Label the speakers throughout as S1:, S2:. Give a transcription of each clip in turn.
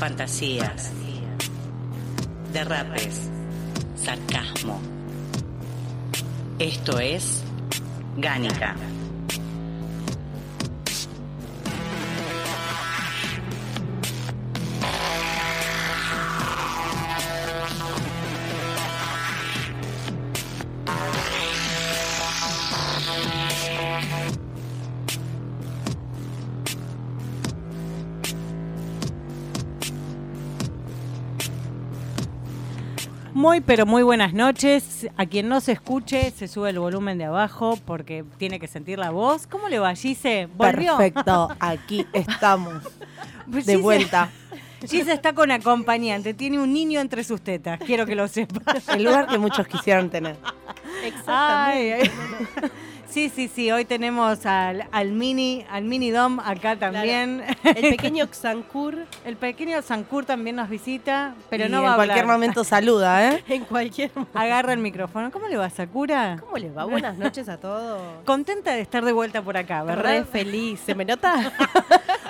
S1: Fantasías, derrapes, sarcasmo. Esto es Gánica.
S2: Muy, pero muy buenas noches. A quien no se escuche, se sube el volumen de abajo porque tiene que sentir la voz. ¿Cómo le va, Gise? ¿Volvió?
S3: Perfecto, aquí estamos.
S2: Pues
S3: de
S2: Gise-
S3: vuelta.
S2: Gise está con acompañante, tiene un niño entre sus tetas, quiero que lo sepa.
S3: El lugar que muchos quisieran tener.
S2: Ay, ay. Sí, sí, sí, hoy tenemos al, al mini, al mini Dom acá también.
S4: El pequeño Xancur
S2: El pequeño Sancur también nos visita, pero
S3: Y
S2: no
S3: en
S2: va a
S3: cualquier
S2: hablar.
S3: momento saluda, ¿eh?
S4: en cualquier momento.
S2: Agarra el micrófono. ¿Cómo le va, Sakura?
S4: ¿Cómo les va? Buenas noches a todos.
S2: Contenta de estar de vuelta por acá,
S4: Re
S2: ¿verdad?
S4: feliz. ¿Se me nota?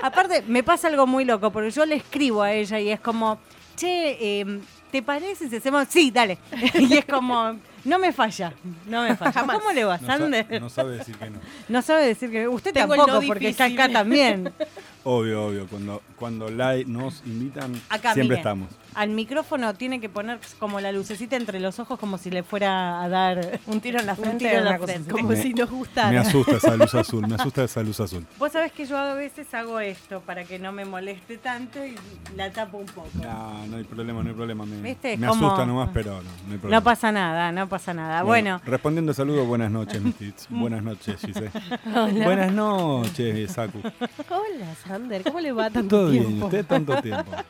S2: Aparte, me pasa algo muy loco, porque yo le escribo a ella y es como, che, eh, ¿te parece si hacemos? Sí, dale. y es como, no me falla, no me falla.
S4: Jamás.
S2: ¿Cómo le va,
S5: No, sa-
S2: Sander?
S5: no sabe decir que no.
S2: No sabe decir que usted
S4: Tengo el
S2: tampoco,
S4: no
S2: porque está acá también.
S5: Obvio, obvio. Cuando, cuando la- nos invitan,
S2: Acá,
S5: siempre
S2: mire.
S5: estamos.
S2: Al micrófono tiene que poner como la lucecita entre los ojos como si le fuera a dar
S3: Un tiro en la
S2: un
S3: frente.
S2: tiro en la frente.
S4: Como
S5: Me-
S4: si nos
S5: Me
S4: gustara.
S5: asusta esa luz azul, me asusta esa luz azul.
S2: Vos sabés que yo a veces hago esto para que no me moleste tanto y la tapo un poco.
S5: No, no hay problema, no hay problema. Me,
S2: ¿Viste?
S5: me
S2: Como-
S5: asusta nomás, pero no, no hay problema.
S2: No pasa nada, no pasa nada. Bueno,
S5: Respondiendo al saludo, buenas noches, mis kids. Buenas noches, Gise. Buenas noches, Saku.
S4: Hola, ¿Cómo le va tanto
S5: Todo bien,
S4: tiempo?
S5: usted tanto tiempo.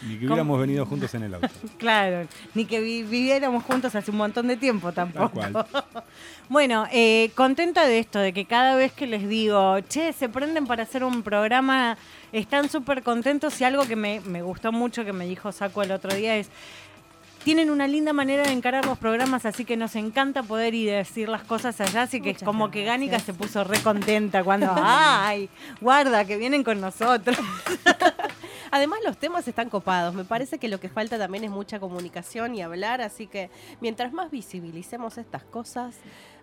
S5: Ni que hubiéramos venido juntos en el auto.
S2: claro, ni que vi- viviéramos juntos hace un montón de tiempo tampoco.
S5: Tal cual.
S2: Bueno, eh, contenta de esto, de que cada vez que les digo, che, se prenden para hacer un programa, están súper contentos y algo que me, me gustó mucho que me dijo Saco el otro día es, tienen una linda manera de encarar los programas, así que nos encanta poder ir a decir las cosas allá, así que es como que Gánica se puso re contenta cuando, ay, guarda, que vienen con nosotros.
S4: Además, los temas están copados. Me parece que lo que falta también es mucha comunicación y hablar. Así que mientras más visibilicemos estas cosas,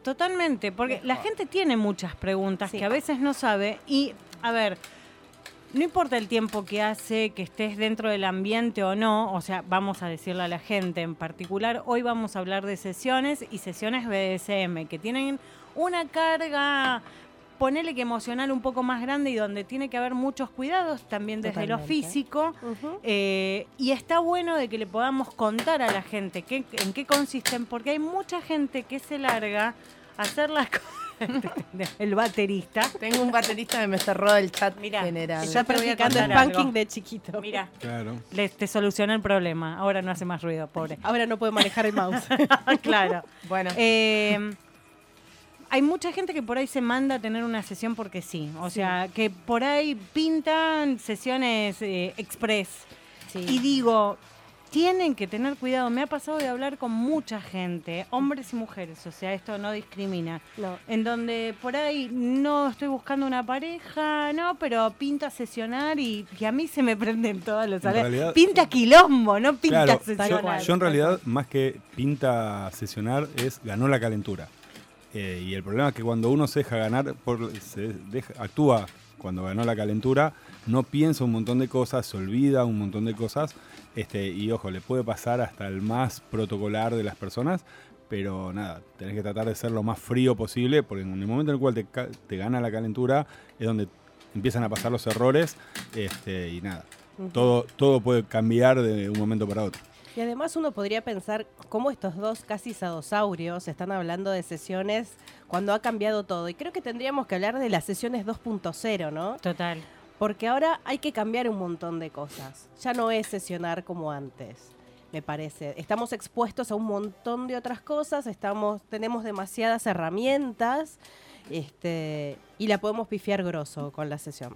S2: Totalmente, porque la gente tiene muchas preguntas
S4: Sí.
S2: que a veces no sabe y, a ver, no importa el tiempo que hace que estés dentro del ambiente o no, o sea, vamos a decirle a la gente en particular, hoy vamos a hablar de sesiones y sesiones BDSM que tienen una carga, ponele que emocional un poco más grande y donde tiene que haber muchos cuidados también desde lo
S4: Totalmente.
S2: físico. Eh, y está bueno de que le podamos contar a la gente qué- en qué consisten, porque hay mucha gente que se larga a hacer las cosas. El baterista.
S3: Tengo un baterista que me cerró del chat
S2: Mirá,
S3: general.
S2: ya
S4: practicando spanking de chiquito.
S2: Mira,
S5: Claro.
S2: le, te solucioné el problema. Ahora no hace más ruido, pobre.
S4: Ahora no puede manejar el mouse.
S2: claro.
S3: Bueno,
S2: Eh, hay mucha gente que por ahí se manda a tener una sesión porque sí. O sea, que por ahí pintan sesiones eh, express. Y digo, tienen que tener cuidado. Me ha pasado de hablar con mucha gente, hombres y mujeres, o sea, esto no discrimina.
S4: No.
S2: En donde por ahí no estoy buscando una pareja, no, pero pinta sesionar y, y a mí se me prenden todos los
S5: realidad-
S2: Pinta quilombo, no pinta
S5: Claro,
S2: sesionar.
S5: yo, yo en realidad, más que pinta sesionar, es ganó la calentura. Eh, y el problema es que cuando uno se deja ganar, por, se deja- actúa cuando ganó la calentura, no piensa un montón de cosas, se olvida un montón de cosas. Este, y ojo, le puede pasar hasta el más protocolar de las personas, pero nada, tenés que tratar de ser lo más frío posible, porque en el momento en el cual te, te gana la calentura es donde empiezan a pasar los errores este, y nada. Todo, todo puede cambiar de un momento para otro.
S4: Y además uno podría pensar cómo estos dos casi sadosaurios están hablando de sesiones cuando ha cambiado todo. Y creo que tendríamos que hablar de las sesiones 2.0, ¿no?
S2: Total.
S4: Porque ahora hay que cambiar un montón de cosas. Ya no es sesionar como antes, me parece. Estamos expuestos a un montón de otras cosas, estamos, tenemos demasiadas herramientas este, y la podemos pifiar grosso con la sesión.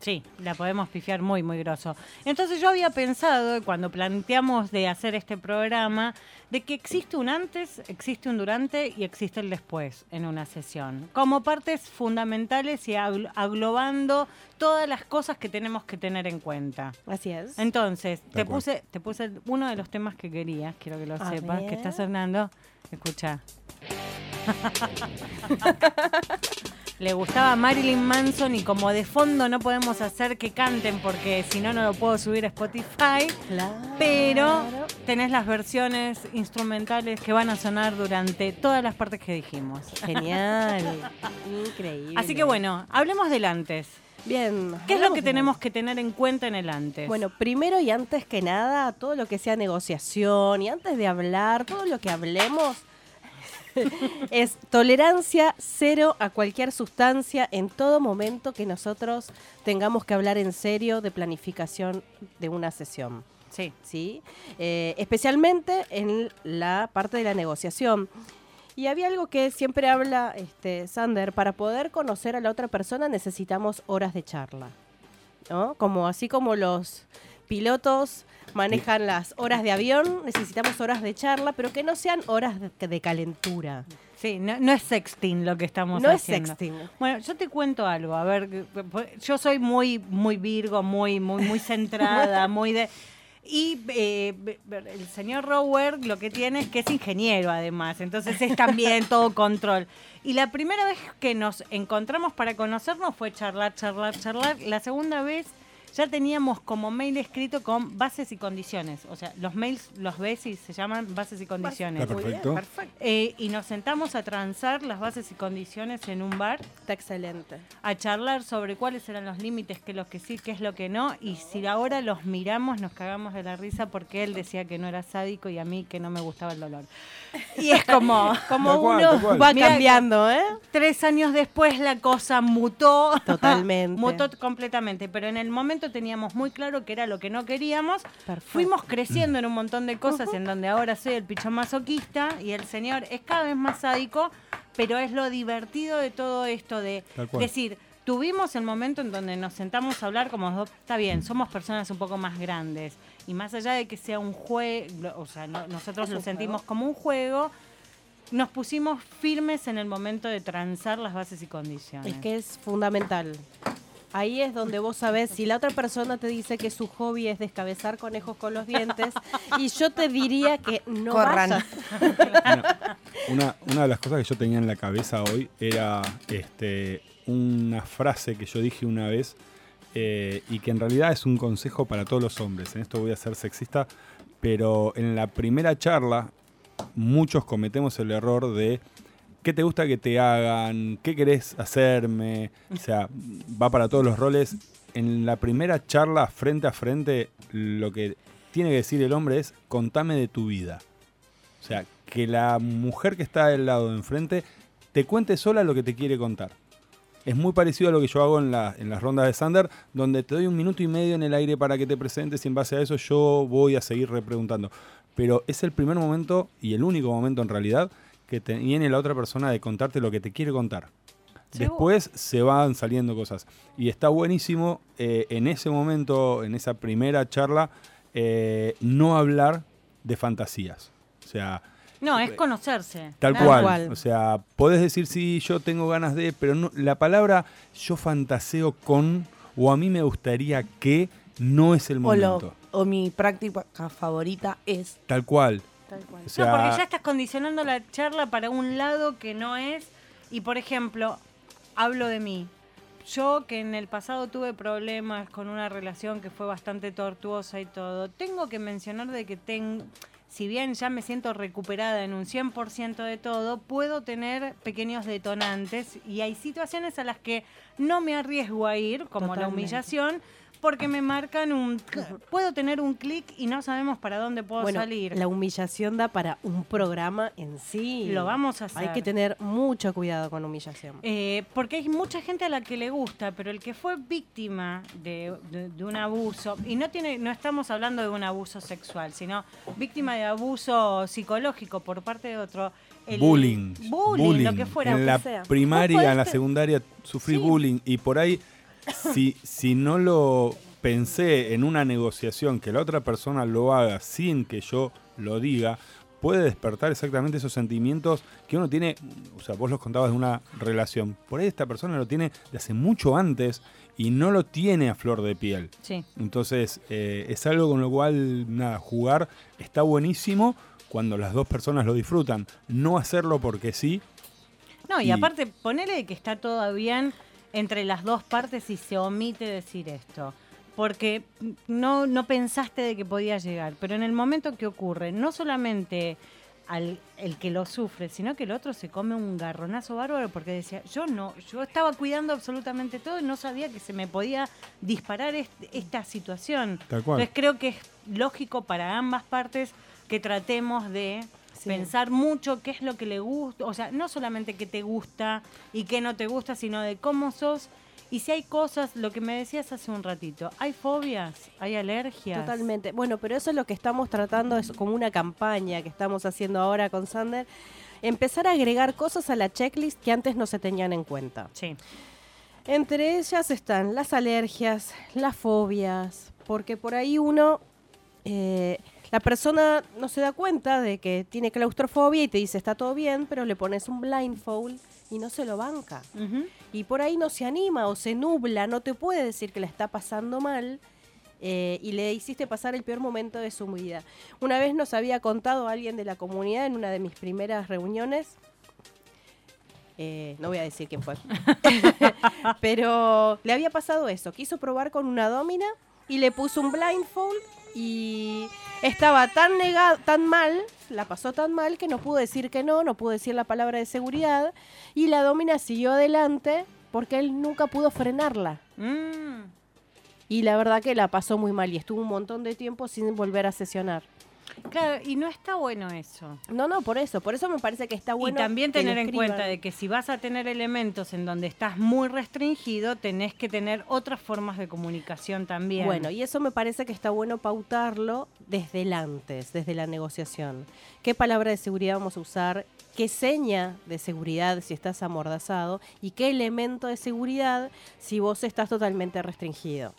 S2: Sí, la podemos pifiar muy, muy grosso. Entonces yo había pensado, cuando planteamos de hacer este programa, de que existe un antes, existe un durante y existe el después en una sesión, como partes fundamentales y agl- aglobando todas las cosas que tenemos que tener en cuenta.
S4: Así es.
S2: Entonces, te puse, te puse uno de los temas que querías, quiero que lo
S4: A
S2: sepas,
S4: ver.
S2: que está sonando. Escucha. Le gustaba Marilyn Manson y como de fondo no podemos hacer que canten porque si no no lo puedo subir a Spotify,
S4: Claro.
S2: pero tenés las versiones instrumentales que van a sonar durante todas las partes que dijimos.
S4: Genial. Increíble.
S2: Así que bueno, hablemos del antes.
S4: Bien.
S2: ¿Qué es lo que tenemos que tener en cuenta en el antes?
S4: Bueno, primero y antes que nada, todo lo que sea negociación y antes de hablar, todo lo que hablemos es tolerancia cero a cualquier sustancia en todo momento que nosotros tengamos que hablar en serio de planificación de una sesión.
S2: sí.
S4: ¿sí? Eh, especialmente en la parte de la negociación. Y había algo que siempre habla este, Sander, para poder conocer a la otra persona necesitamos horas de charla. ¿no? Como así como los pilotos manejan las horas de avión, necesitamos horas de charla, pero que no sean horas de, calentura.
S2: Sí, no, no es sexting lo que estamos
S4: No es
S2: haciendo.
S4: sexting.
S2: Bueno, yo te cuento algo, a ver, yo soy muy, muy virgo, muy, muy, muy centrada, muy de... Y eh, el señor Rower lo que tiene es que es ingeniero además, entonces es también todo control. Y la primera vez que nos encontramos para conocernos fue charlar, charlar, charlar. La segunda vez ya teníamos como mail escrito con bases y condiciones. O sea, los mails, los ves y se llaman bases y condiciones.
S5: Está perfecto.
S2: Eh, y nos sentamos a transar las bases y condiciones en un bar,
S4: Está excelente.
S2: a charlar sobre cuáles eran los límites, qué es lo que sí, qué es lo que no. Y si ahora los miramos, nos cagamos de la risa porque él decía que no era sádico y a mí que no me gustaba el dolor. Y es como,
S4: Como
S5: cual,
S4: uno va
S2: Mira,
S4: cambiando, ¿eh?
S2: tres años después la cosa mutó.
S4: Totalmente.
S2: mutó completamente. Pero en el momento teníamos muy claro que era lo que no queríamos.
S4: Perfecto.
S2: Fuimos creciendo en un montón de cosas en donde ahora soy el picho masoquista y el señor es cada vez más sádico, pero es lo divertido de todo esto de decir, tuvimos el momento en donde nos sentamos a hablar como dos, está bien, somos personas un poco más grandes y más allá de que sea un juego, o sea, no- nosotros lo sentimos como un juego, nos pusimos firmes en el momento de transar las bases y condiciones.
S4: Es que es fundamental. Ahí es donde vos sabés si la otra persona te dice que su hobby es descabezar conejos con los dientes y yo te diría que no
S3: Corran.
S4: vayas.
S5: Una, una de las cosas que yo tenía en la cabeza hoy era este, una frase que yo dije una vez eh, y que en realidad es un consejo para todos los hombres. En esto voy a ser sexista, pero en la primera charla muchos cometemos el error de qué te gusta que te hagan, qué querés hacerme, o sea, va para todos los roles. En la primera charla frente a frente lo que tiene que decir el hombre es contame de tu vida. O sea, que la mujer que está del lado de enfrente te cuente sola lo que te quiere contar. Es muy parecido a lo que yo hago en, la- en las rondas de Sander, donde te doy un minuto y medio en el aire para que te presentes y en base a eso yo voy a seguir repreguntando. Pero es el primer momento y el único momento en realidad que te viene la otra persona de contarte lo que te quiere contar. Después se van saliendo cosas. Y está buenísimo eh, en ese momento, en esa primera charla, eh, no hablar de fantasías. O sea,
S2: No, es conocerse.
S5: Tal cual.
S4: cual.
S5: O sea, podés decir sí, yo tengo ganas de, pero no, la palabra yo fantaseo con o a mí me gustaría que no es el
S3: O,
S5: momento.
S3: lo- o mi práctica favorita es.
S5: Tal cual.
S4: Tal cual.
S5: O sea,
S2: no, porque ya estás condicionando la charla para un lado que no es. Y por ejemplo, hablo de mí. Yo que en el pasado tuve problemas con una relación que fue bastante tortuosa y todo, tengo que mencionar de que tengo, si bien ya me siento recuperada en un 100% de todo, puedo tener pequeños detonantes y hay situaciones a las que no me arriesgo a ir, como la humillación, porque me marcan un... Puedo tener un clic y no sabemos para dónde puedo
S4: Bueno,
S2: salir.
S4: la humillación da para un programa en sí.
S2: Lo vamos a hacer.
S4: Hay que tener mucho cuidado con humillación.
S2: Eh, porque hay mucha gente a la que le gusta, pero el que fue víctima de, de- de un abuso, y no tiene, no estamos hablando de un abuso sexual, sino víctima de abuso psicológico por parte de otro. el-
S5: bullying,
S2: bullying, lo que fuera.
S5: En la
S2: que sea.
S5: primaria, en la secundaria sufrí
S2: Sí.
S5: bullying y por ahí, si, si no lo pensé en una negociación que la otra persona lo haga sin que yo lo diga, puede despertar exactamente esos sentimientos que uno tiene, o sea, vos los contabas de una relación, por ahí esta persona lo tiene de hace mucho antes y no lo tiene a flor de piel.
S2: Sí.
S5: Entonces, eh, es algo con lo cual, nada, jugar está buenísimo cuando las dos personas lo disfrutan. No hacerlo porque sí.
S2: No, y,
S5: Y-
S2: aparte, ponele que está todo bien entre las dos partes y se omite decir esto. Porque no, no pensaste de que podía llegar. Pero en el momento que ocurre, no solamente al el que lo sufre, sino que el otro se come un garronazo bárbaro porque decía, yo no, yo estaba cuidando absolutamente todo y no sabía que se me podía disparar est- esta situación. Entonces creo que es lógico para ambas partes que tratemos de
S4: Sí.
S2: pensar mucho qué es lo que le gusta, o sea, no solamente qué te gusta y qué no te gusta, sino de cómo sos. Y si hay cosas, lo que me decías hace un ratito, hay fobias, hay alergias.
S4: Totalmente. Bueno, pero eso es lo que estamos tratando, es como una campaña que estamos haciendo ahora con Sander. Empezar a agregar cosas a la checklist que antes no se tenían en cuenta.
S2: Sí.
S4: Entre ellas están las alergias, las fobias, porque por ahí uno, eh, la persona no se da cuenta de que tiene claustrofobia y te dice está todo bien, pero le pones un blindfold y no se lo banca. Y por ahí no se anima o se nubla, no te puede decir que la está pasando mal eh, y le hiciste pasar el peor momento de su vida. Una vez nos había contado alguien de la comunidad en una de mis primeras reuniones. eh, no voy a decir quién fue. Pero le había pasado eso. Quiso probar con una domina y le puso un blindfold y estaba tan negado, tan mal, la pasó tan mal que no pudo decir que no, no pudo decir la palabra de seguridad y la domina siguió adelante porque él nunca pudo frenarla.
S2: Mm.
S4: Y la verdad que la pasó muy mal y estuvo un montón de tiempo sin volver a sesionar.
S2: Claro, y no está bueno eso.
S4: No, no, por eso, por eso me parece que está bueno.
S2: y también tener en cuenta de que si vas a tener elementos en donde estás muy restringido, tenés que tener otras formas de comunicación también.
S4: Bueno, y eso me parece que está bueno pautarlo desde el antes, desde la negociación. ¿Qué palabra de seguridad vamos a usar? ¿Qué seña de seguridad si estás amordazado? ¿Y qué elemento de seguridad si vos estás totalmente restringido?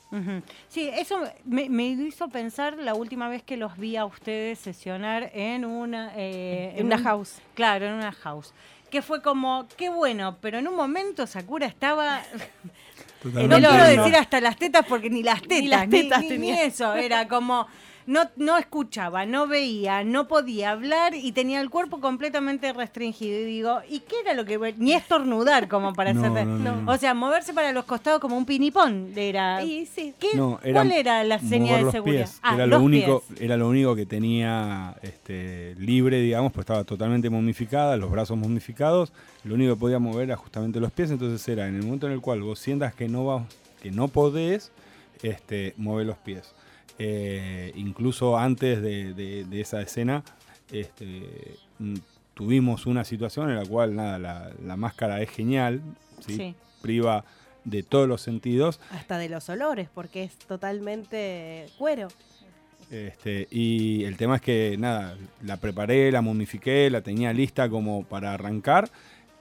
S2: Sí, eso me, me hizo pensar la última vez que los vi a ustedes sesionar en una... eh,
S4: En una
S2: un-
S4: house.
S2: Claro, en una house. Que fue como, qué bueno, pero en un momento Sakura estaba... no quiero decir hasta las tetas porque ni las tetas,
S4: Ni las tetas
S2: ni-
S4: tenía.
S2: ni eso, era como... No, no escuchaba, no veía, no podía hablar y tenía el cuerpo completamente restringido. Y digo, ¿y qué era lo que... Ni estornudar como para
S5: No,
S2: hacer...
S5: no, no, no.
S2: O sea, moverse para los costados como un pinipón era...
S4: Y sí,
S2: ¿Qué-
S5: No,
S2: ¿Cuál era la señal de
S5: los
S2: seguridad?
S5: pies,
S2: Ah,
S5: era,
S2: los
S5: lo único,
S2: pies.
S5: era lo único que tenía este, libre, digamos, pues estaba totalmente momificada, los brazos momificados. Lo único que podía mover era justamente los pies. Entonces era en el momento en el cual vos sientas que no, vas, que no podés, este, mover los pies. Eh, incluso antes de, de- de esa escena, este, mm, tuvimos una situación en la cual nada, la, la máscara es genial, ¿sí?
S2: Sí.
S5: priva de todos los sentidos.
S4: hasta de los olores, porque es totalmente cuero.
S5: Este, y el tema es que, nada, la preparé, la momifiqué, la tenía lista como para arrancar.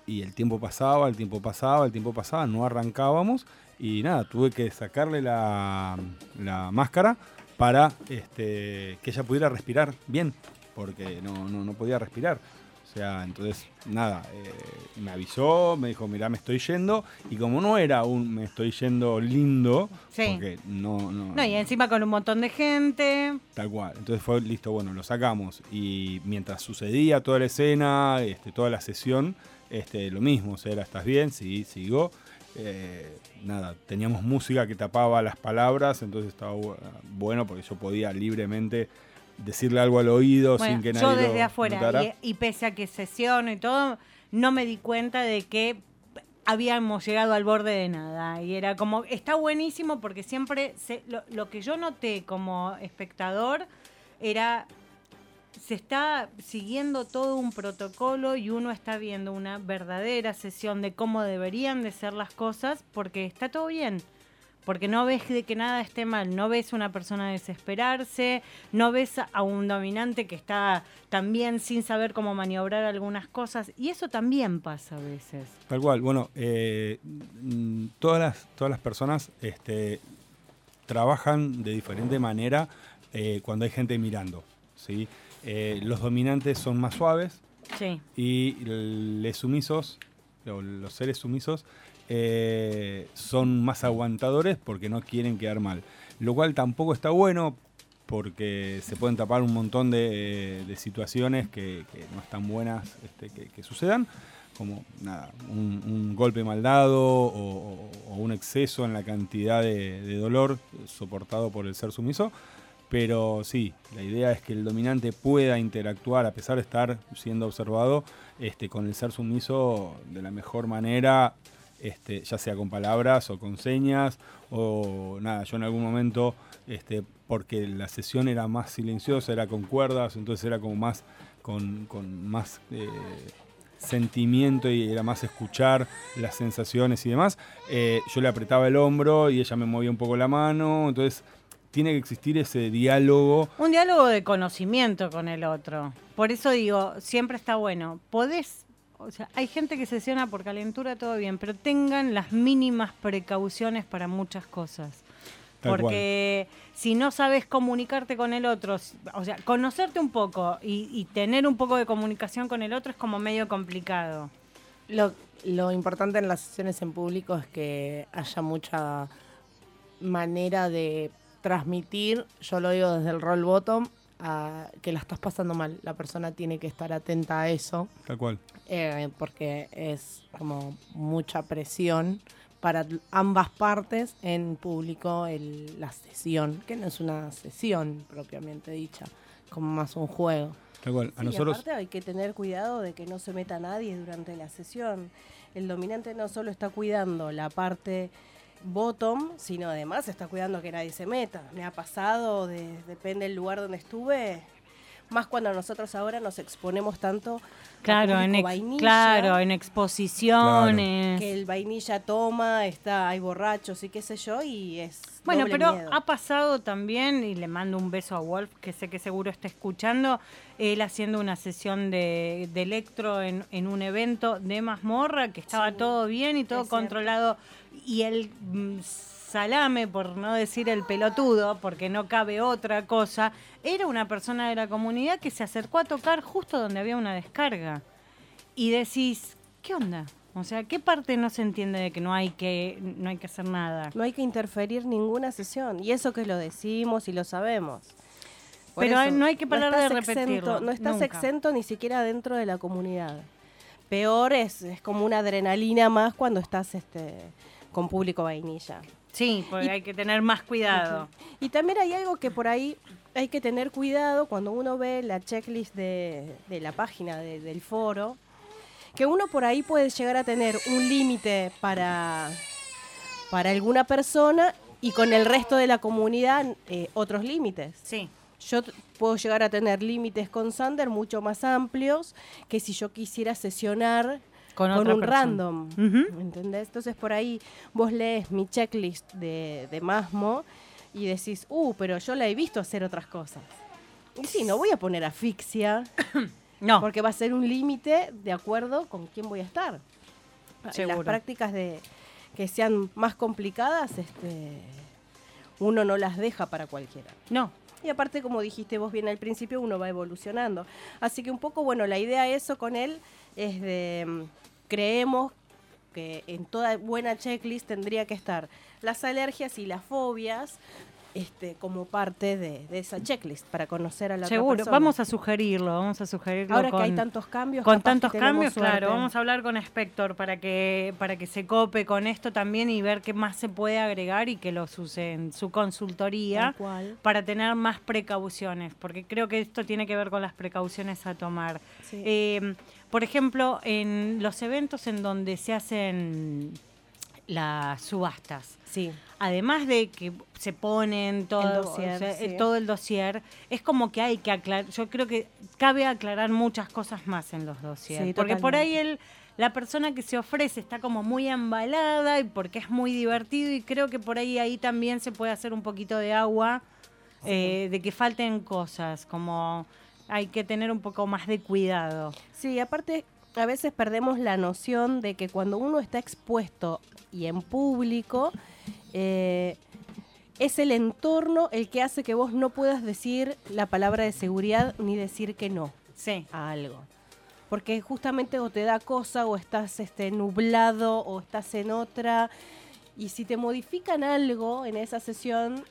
S5: Y el tiempo pasaba, el tiempo pasaba, el tiempo pasaba, no arrancábamos. Y nada, tuve que sacarle la, la máscara para este, que ella pudiera respirar bien, porque no, no, no podía respirar. O sea, entonces, nada, eh, me avisó, me dijo, mira, me estoy yendo. Y como no era un me estoy yendo lindo,
S2: Sí.
S5: porque no, no,
S2: No, y encima con un montón de gente.
S5: Tal cual. Entonces fue listo, bueno, lo sacamos. Y mientras sucedía toda la escena, este, toda la sesión, este, lo mismo. O sea, era, ¿estás bien? Sí, sigo. Eh, nada, teníamos música que tapaba las palabras, entonces estaba bu- bueno porque yo podía libremente decirle algo al oído
S2: Bueno,
S5: sin que nadie
S2: yo
S5: lo
S2: desde afuera, y, y pese a que sesiono y todo, no me di cuenta de que habíamos llegado al borde de nada. Y era como, está buenísimo porque siempre se- lo, lo que yo noté como espectador era, se está siguiendo todo un protocolo y uno está viendo una verdadera sesión de cómo deberían de ser las cosas porque está todo bien. Porque no ves de que nada esté mal, no ves una persona desesperarse, no ves a un dominante que está también sin saber cómo maniobrar algunas cosas. Y eso también pasa a veces.
S5: Tal cual. Bueno, eh, mm, todas, las, todas las personas este, trabajan de diferente manera eh, cuando hay gente mirando. ¿sí? Eh, los dominantes son más suaves
S2: Sí.
S5: y los sumisos, los seres sumisos, eh, son más aguantadores porque no quieren quedar mal. Lo cual tampoco está bueno porque se pueden tapar un montón de, de situaciones que, que no están buenas este, que, que sucedan, como nada, un, un golpe mal dado o, o- o un exceso en la cantidad de, de dolor soportado por el ser sumiso. Pero sí, la idea es que el dominante pueda interactuar, a pesar de estar siendo observado, este, con el ser sumiso de la mejor manera, este, ya sea con palabras o con señas, o nada, yo en algún momento, este, porque la sesión era más silenciosa, era con cuerdas, entonces era como más, con, con más eh, sentimiento y era más escuchar las sensaciones y demás, eh, yo le apretaba el hombro y ella me movía un poco la mano, entonces tiene que existir ese diálogo.
S2: Un diálogo de conocimiento con el otro. Por eso digo, siempre está bueno. Podés, o sea, hay gente que sesiona por calentura, todo bien, pero tengan las mínimas precauciones para muchas cosas.
S5: Tal
S2: Porque si no sabes comunicarte con el otro, o sea, conocerte un poco y, y tener un poco de comunicación con el otro es como medio complicado.
S3: Lo, lo importante en las sesiones en público es que haya mucha manera de transmitir, yo lo digo desde el roll bottom, a que la estás pasando mal. La persona tiene que estar atenta a eso,
S5: Tal cual.
S3: eh, porque es como mucha presión para ambas partes en público el- la sesión, que no es una sesión propiamente dicha, como más un juego.
S5: Tal cual. A
S4: Sí,
S5: nosotros.
S4: aparte hay que tener cuidado de que no se meta nadie durante la sesión. El dominante no solo está cuidando la parte bottom, sino además está cuidando que nadie se meta. Me ha pasado, de- depende del lugar donde estuve, más cuando nosotros ahora nos exponemos tanto
S2: Claro, en, ex-
S4: vainilla,
S2: claro, en exposiciones.
S4: que el vainilla toma, está, hay borrachos y qué sé yo, y es
S2: Bueno, pero
S4: miedo.
S2: ha pasado también, y le mando un beso a Wolf, que sé que seguro está escuchando, él haciendo una sesión de, de electro en, en un evento de mazmorra, que estaba
S4: Sí,
S2: todo bien y todo
S4: cierto.
S2: Y el mm, salame, por no decir el pelotudo, porque no cabe otra cosa, era una persona de la comunidad que se acercó a tocar justo donde había una descarga. Y decís, ¿qué onda? O sea, ¿qué parte no se entiende de que no hay que, no hay que hacer nada?
S4: No hay que interferir ninguna sesión. Y eso que lo decimos y lo sabemos. Por
S2: Pero
S4: eso,
S2: no hay que parar de repetirlo,
S4: exento- no estás
S2: nunca.
S4: exento ni siquiera dentro de la comunidad. Peor es, es como una adrenalina más cuando estás este, con público vainilla.
S2: Sí, porque
S4: Y-
S2: hay que tener más cuidado.
S4: Y también hay algo que por ahí hay que tener cuidado cuando uno ve la checklist de, de la página de- del foro, que uno por ahí puede llegar a tener un límite para, para alguna persona y con el resto de la comunidad eh, otros límites.
S2: Sí.
S4: Yo puedo llegar a tener límites con Sander mucho más amplios que si yo quisiera sesionar
S2: Con
S4: un
S2: persona.
S4: random.
S2: Ujú.
S4: ¿Entendés? Entonces por ahí vos lees mi checklist de, de Masmo y decís, uh, pero yo la he visto hacer otras cosas. Y sí, no voy a poner asfixia
S2: No,
S4: porque va a ser un límite de acuerdo con quién voy a estar.
S2: Seguro.
S4: Las prácticas de que sean más complicadas, este, uno no las deja para cualquiera.
S2: no.
S4: Y aparte, como dijiste vos bien al principio, uno va evolucionando. Así que un poco, bueno, la idea eso con él es de, mm, creemos que en toda buena checklist tendría que estar las alergias y las fobias, este, como parte de, de esa checklist para conocer a la
S2: Seguro,
S4: otra persona.
S2: vamos a sugerirlo, vamos a sugerirlo
S4: Ahora
S2: con,
S4: que hay tantos cambios,
S2: con tantos cambios, claro, vamos a hablar con Spector para que para que se cope con esto también y ver qué más se puede agregar y que los use en su consultoría para tener más precauciones, porque creo que esto tiene que ver con las precauciones a tomar.
S4: Sí.
S2: Eh, por ejemplo, en los eventos en donde se hacen las subastas,
S4: Sí.
S2: además de que se ponen todo,
S4: dossier,
S2: o sea,
S4: sí.
S2: eh, todo el dossier, es como que hay que aclarar, yo creo que cabe aclarar muchas cosas más en los dossiers,
S4: Sí,
S2: porque por ahí el, la persona que se ofrece está como muy embalada y porque es muy divertido y creo que por ahí ahí también se puede hacer un poquito de agua, eh, de que falten cosas, como hay que tener un poco más de cuidado.
S4: Sí, aparte a veces perdemos la noción de que cuando uno está expuesto y en público, eh, es el entorno el que hace que vos no puedas decir la palabra de seguridad ni decir que no
S2: Sí.
S4: a algo. Porque justamente o te da cosa o estás este, nublado o estás en otra. Y si te modifican algo en esa sesión,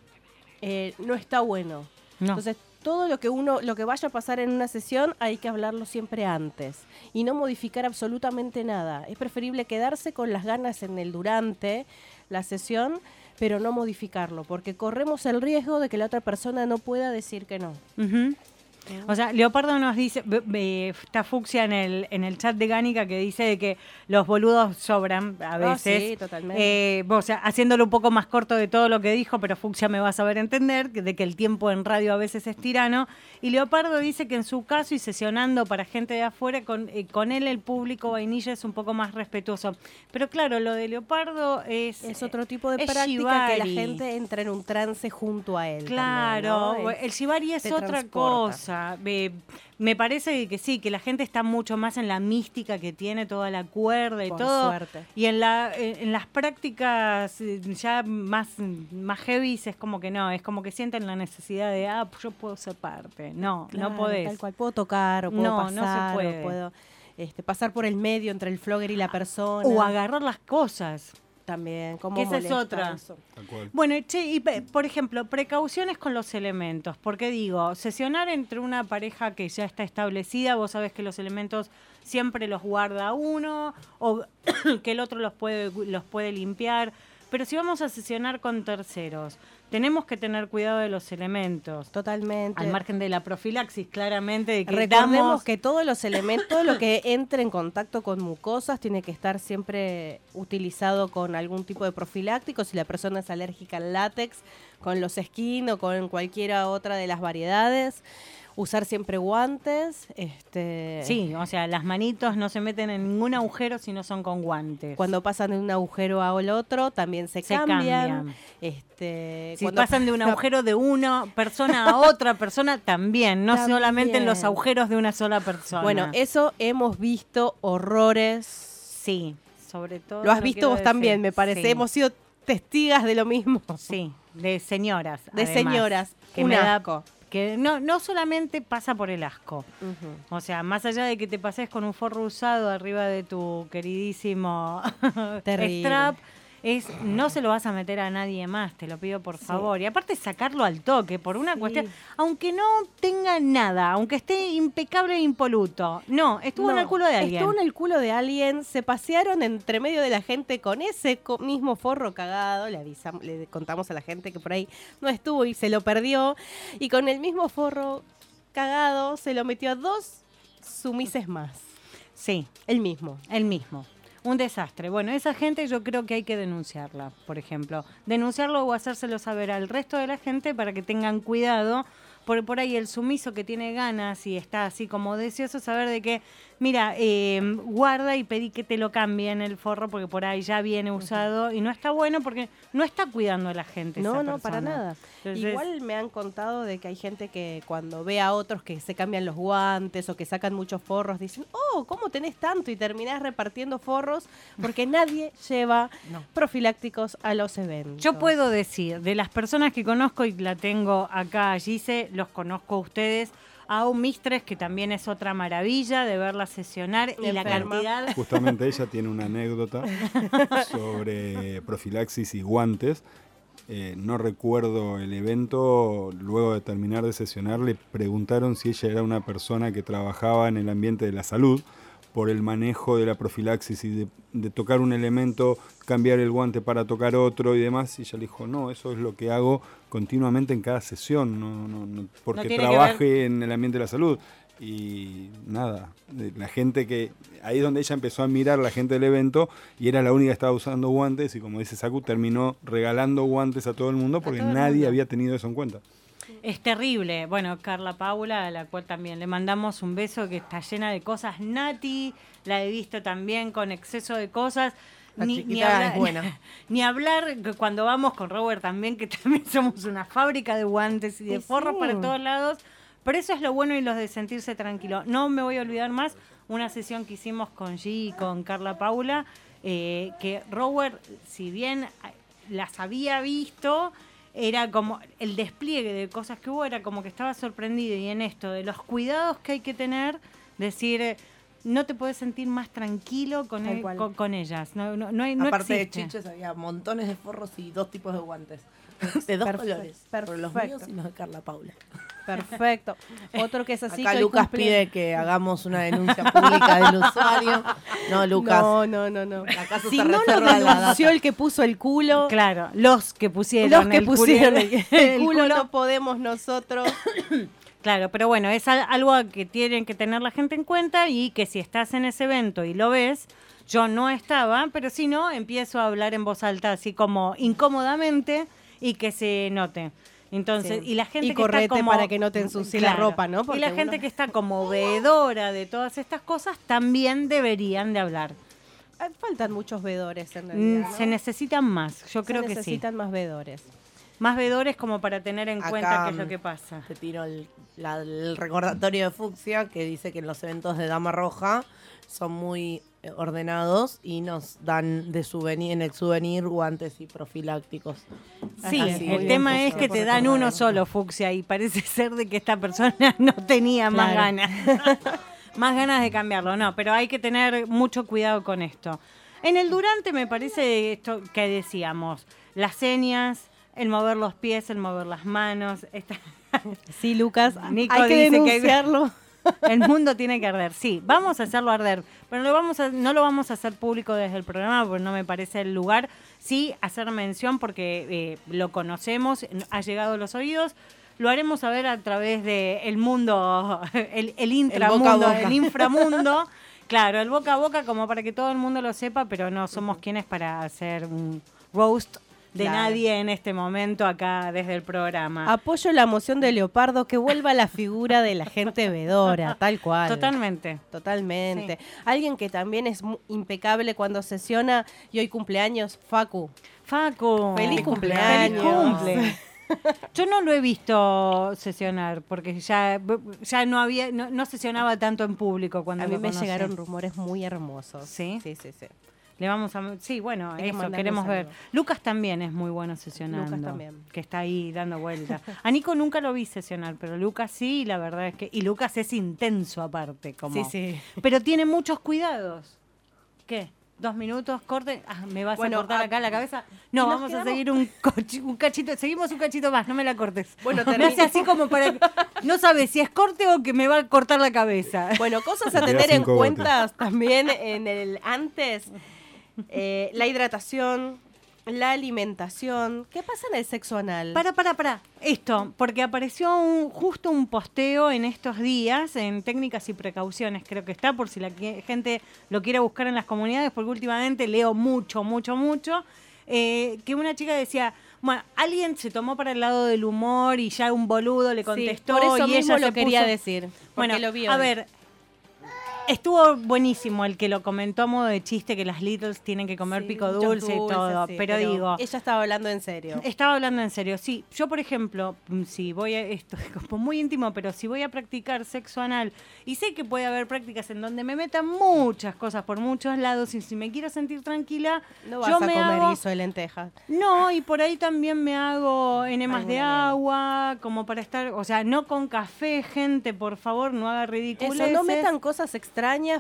S4: eh, no está bueno.
S2: No.
S4: Entonces, todo lo que uno, lo que vaya a pasar en una sesión, hay que hablarlo siempre antes y no modificar absolutamente nada. Es preferible quedarse con las ganas en el durante la sesión, pero no modificarlo, porque corremos el riesgo de que la otra persona no pueda decir que no.
S2: O sea, Leopardo nos dice, está Fucsia en el, en el chat de Gánica que dice de que los boludos sobran a
S4: Ah,
S2: veces.
S4: sí, totalmente.
S2: Eh, o sea, haciéndolo un poco más corto de todo lo que dijo, pero Fucsia me va a saber entender, de que el tiempo en radio a veces es tirano. Y Leopardo dice que en su caso y sesionando para gente de afuera, con, eh, con él el público vainilla es un poco más respetuoso. Pero claro, lo de Leopardo es...
S4: Es otro tipo de práctica que la
S2: shibari.
S4: gente entra en un trance junto a él.
S2: Claro,
S4: también, ¿no? Es-
S2: el shibari es
S4: te
S2: otra
S4: transporta.
S2: cosa. Me parece que sí, que la gente está mucho más en la mística que tiene toda la cuerda y
S4: Por
S2: todo.
S4: suerte.
S2: Y en la en, en las prácticas eh, ya más más heavy es como que no, es como que sienten la necesidad de ah, pues yo puedo ser parte. No,
S4: Claro,
S2: no podés.
S4: Tal cual, puedo tocar, o puedo
S2: No, no se
S4: pasar,
S2: puede.
S4: o puedo este, pasar por el medio entre el flogger y la persona.
S2: O agarrar las cosas.
S4: También. ¿cómo
S2: Que esa es otra. Bueno, che, y pe- por ejemplo, precauciones con los elementos, porque digo, sesionar entre una pareja que ya está establecida, vos sabés que los elementos siempre los guarda uno o que el otro los puede los puede limpiar, pero si vamos a sesionar con terceros, tenemos que tener cuidado de los elementos.
S4: Totalmente.
S2: Al margen de la profilaxis, claramente, que
S4: Recordemos que todos los elementos, todo lo que entre en contacto con mucosas tiene que estar siempre utilizado con algún tipo de profiláctico. Si la persona es alérgica al látex, con los skin o con cualquiera otra de las variedades. Usar siempre guantes. Este,
S2: Sí, o sea, las manitos no se meten en ningún agujero si no son con guantes.
S4: Cuando pasan de un agujero a el otro, también se,
S2: Se
S4: cambian.
S2: cambian.
S4: Este,
S2: Si
S4: cuando-
S2: pasan de un agujero de una persona a otra persona, también, no
S4: También.
S2: solamente en los agujeros de una sola persona.
S4: Bueno, eso hemos visto horrores.
S2: sí, sobre todo.
S4: Lo has visto vos también, me parece.
S2: Sí,
S4: Hemos sido testigas de lo mismo.
S2: Sí, de señoras.
S4: De
S2: además,
S4: señoras.
S2: Que
S4: un
S2: me da-. Que no, no solamente pasa por el asco. O sea, más allá de que te pases con un forro usado arriba de tu queridísimo strap, es no se lo vas a meter a nadie más, te lo pido por favor. Y aparte sacarlo al toque, por una
S4: Sí.
S2: cuestión, aunque no tenga nada, aunque esté impecable e impoluto. No, estuvo en el culo de alguien.
S4: Estuvo en el culo de alguien, se pasearon entre medio de la gente con ese mismo forro cagado, le avisamos, le contamos a la gente que por ahí no estuvo y se lo perdió, y con el mismo forro cagado se lo metió a dos sumises más.
S2: Sí,
S4: El mismo.
S2: el mismo. Un desastre. Bueno, esa gente yo creo que hay que denunciarla, por ejemplo. Denunciarlo o hacérselo saber al resto de la gente para que tengan cuidado. Por, por ahí el sumiso que tiene ganas y está así como deseoso saber de que, mira, eh, guarda y pedí que te lo cambien el forro porque por ahí ya viene usado y no está bueno porque no está cuidando a la gente.
S4: No,
S2: esa
S4: no, para nada.
S2: Entonces-
S4: Igual me han contado de que hay gente que cuando ve a otros que se cambian los guantes o que sacan muchos forros, dicen, oh, ¿cómo tenés tanto? Y terminás repartiendo forros porque nadie lleva profilácticos a los eventos.
S2: Yo puedo decir, de las personas que conozco y la tengo acá, Gise, los conozco a ustedes, a un Mistres, que también es otra maravilla de verla sesionar y la cantidad...
S5: Justamente ella tiene una anécdota sobre profilaxis y guantes. eh, no recuerdo el evento, luego de terminar de sesionar le preguntaron si ella era una persona que trabajaba en el ambiente de la salud por el manejo de la profilaxis y de, de tocar un elemento, cambiar el guante para tocar otro y demás. Y ella le dijo, no, eso es lo que hago continuamente en cada sesión, no, no, no, porque trabaje en el ambiente de la salud. Y nada, de la gente que, ahí es donde ella empezó a mirar la gente del evento y era la única que estaba usando guantes y como dice Saku, terminó regalando guantes a todo el mundo porque nadie
S2: mundo.
S5: había tenido eso en cuenta.
S2: Es terrible. Bueno, Carla Paula, a la cual también le mandamos un beso que está llena de cosas. Nati, la he visto también con exceso de cosas. Ni, ni hablar,
S3: buena.
S2: ni hablar cuando vamos con Robert también, que también somos una fábrica de guantes y de
S4: Sí,
S2: forros
S4: sí.
S2: para todos lados. Pero eso es lo bueno y lo de sentirse tranquilo. No me voy a olvidar más una sesión que hicimos con G y con Carla Paula, eh, que Robert, si bien ah, las había visto, era como el despliegue de cosas que hubo, era como que estaba sorprendido y en esto de los cuidados que hay que tener, decir, no te puedes sentir más tranquilo con, el- con, con ellas. No, no, no, hay- no
S3: Aparte de chiches había montones de forros y dos tipos de guantes. De dos
S4: Perfecto,
S3: colores. Por los
S4: perfecto.
S3: míos y los de Carla Paula.
S4: Perfecto. Otro que es así
S3: Acá
S4: que
S3: Lucas
S4: cumple-
S3: pide que hagamos una denuncia pública del usuario. No, Lucas.
S4: No, no, no, no.
S3: ¿Acaso
S4: Si
S3: se
S4: no lo denunció el que puso el culo,
S2: Claro, los que pusieron
S4: los que
S2: el
S4: pusieron
S2: culo-
S4: el, culo no podemos nosotros.
S2: Claro, pero bueno, es al- algo que tienen que tener la gente en cuenta y que si estás en ese evento y lo ves, yo no estaba, pero si no, empiezo a hablar en voz alta, así como incómodamente y que se note. Entonces,
S4: Sí.
S2: y la gente
S4: Y
S2: que
S4: correte
S2: está como,
S4: para que no te ensucie la ropa, ¿no?
S2: y la
S4: uno-
S2: gente que está como veedora de todas estas cosas también deberían de hablar.
S4: Ah, Faltan muchos vedores en
S2: Mm,
S4: realidad. ¿no?
S2: Se necesitan más, yo
S4: Se
S2: creo que sí.
S4: necesitan más vedores.
S2: Más veedores como para tener en
S3: Acá,
S2: cuenta qué es lo
S3: mm,
S2: que pasa.
S3: Te tiro el, la- el recordatorio de Fucsia que dice que en los eventos de Dama Roja son muy ordenados y nos dan de souvenir, en el souvenir guantes y profilácticos.
S2: Sí,
S3: Así,
S2: el tema es que te dan uno solo, Fucsia, y parece ser de que esta persona no tenía más ganas. más ganas de cambiarlo, no, pero hay que tener mucho cuidado con esto. En el durante me parece esto que decíamos, las señas, el mover los pies, el mover las manos, esta-
S4: Sí, Lucas,
S2: Nico
S4: hay que
S2: dice que-
S4: denunciarlo.
S2: El mundo tiene que arder. Sí, vamos a hacerlo arder, pero lo vamos a- no lo vamos a hacer público desde el programa porque no me parece el lugar. Sí, hacer mención porque eh, lo conocemos, ha llegado a los oídos. Lo haremos saber a través del el mundo, el, el intramundo,
S3: boca a boca.
S2: el inframundo. Claro, el boca a boca como para que todo el mundo lo sepa, pero no somos quienes para hacer un roast de
S3: Claro.
S2: nadie en este momento acá desde el programa.
S4: Apoyo la moción de Leopardo que vuelva la figura de la gente vedora, tal cual.
S2: Totalmente.
S4: Totalmente. Alguien que también es impecable cuando sesiona y hoy cumpleaños, Facu.
S2: Facu.
S4: Feliz
S2: Feliz
S4: cumpleaños.
S2: cumple. Yo no lo he visto sesionar porque ya, ya no había no, no sesionaba tanto en público cuando
S4: A mí me
S2: conocí.
S4: llegaron rumores muy hermosos.
S2: ¿Sí?
S4: Sí, sí, sí.
S2: Le vamos a sí, bueno,
S4: Hay
S2: eso queremos ver. Lucas también es muy bueno sesionando.
S4: Lucas también.
S2: Que está ahí dando vueltas. A Nico nunca lo vi sesionar, pero Lucas sí, la verdad es que y Lucas es intenso aparte, como
S4: Sí, sí.
S2: Pero tiene muchos cuidados. ¿Qué? Dos minutos, corte. Ah, ¿Me vas
S4: Bueno,
S2: a cortar
S4: a-
S2: acá la cabeza? No,
S4: ¿y nos
S2: vamos a seguir un, cochi- un cachito. Seguimos un cachito más, no me la cortes.
S4: Bueno,
S2: me
S4: termi-
S2: hace así como para. No sabes si es corte o que me va a cortar la cabeza.
S4: Bueno, cosas a tener en cuenta también en el antes. Eh, la hidratación, la alimentación. ¿Qué pasa en el sexo anal?
S2: Para, para, para. Esto, porque apareció un, justo un posteo en estos días en técnicas y precauciones, creo que está, por si la gente lo quiere buscar en las comunidades, porque últimamente leo mucho, mucho, mucho, eh, que una chica decía, bueno, alguien se tomó para el lado del humor y ya un boludo le
S4: Sí,
S2: contestó
S4: por eso
S2: y
S4: mismo
S2: ella
S4: lo quería
S2: puso-
S4: decir.
S2: Bueno,
S4: lo vi
S2: a ver, estuvo buenísimo el que lo comentó a modo de chiste que las Littles tienen que comer
S4: Sí,
S2: pico dulce y todo,
S4: sí,
S2: pero, digo,
S4: Ella estaba hablando en serio.
S2: estaba hablando en serio. Sí, yo por ejemplo, mm, si voy a esto es como muy íntimo, pero si voy a practicar sexo anal y sé que puede haber prácticas en donde me metan muchas cosas por muchos lados y si me quiero sentir tranquila,
S4: No vas
S2: yo
S4: a
S2: me
S4: comer
S2: hago-
S4: guiso de lentejas.
S2: no, y por ahí también me hago enemas de agua, como para estar, o sea, no con café, gente, por favor, no haga ridículo.
S4: No metan cosas extrañas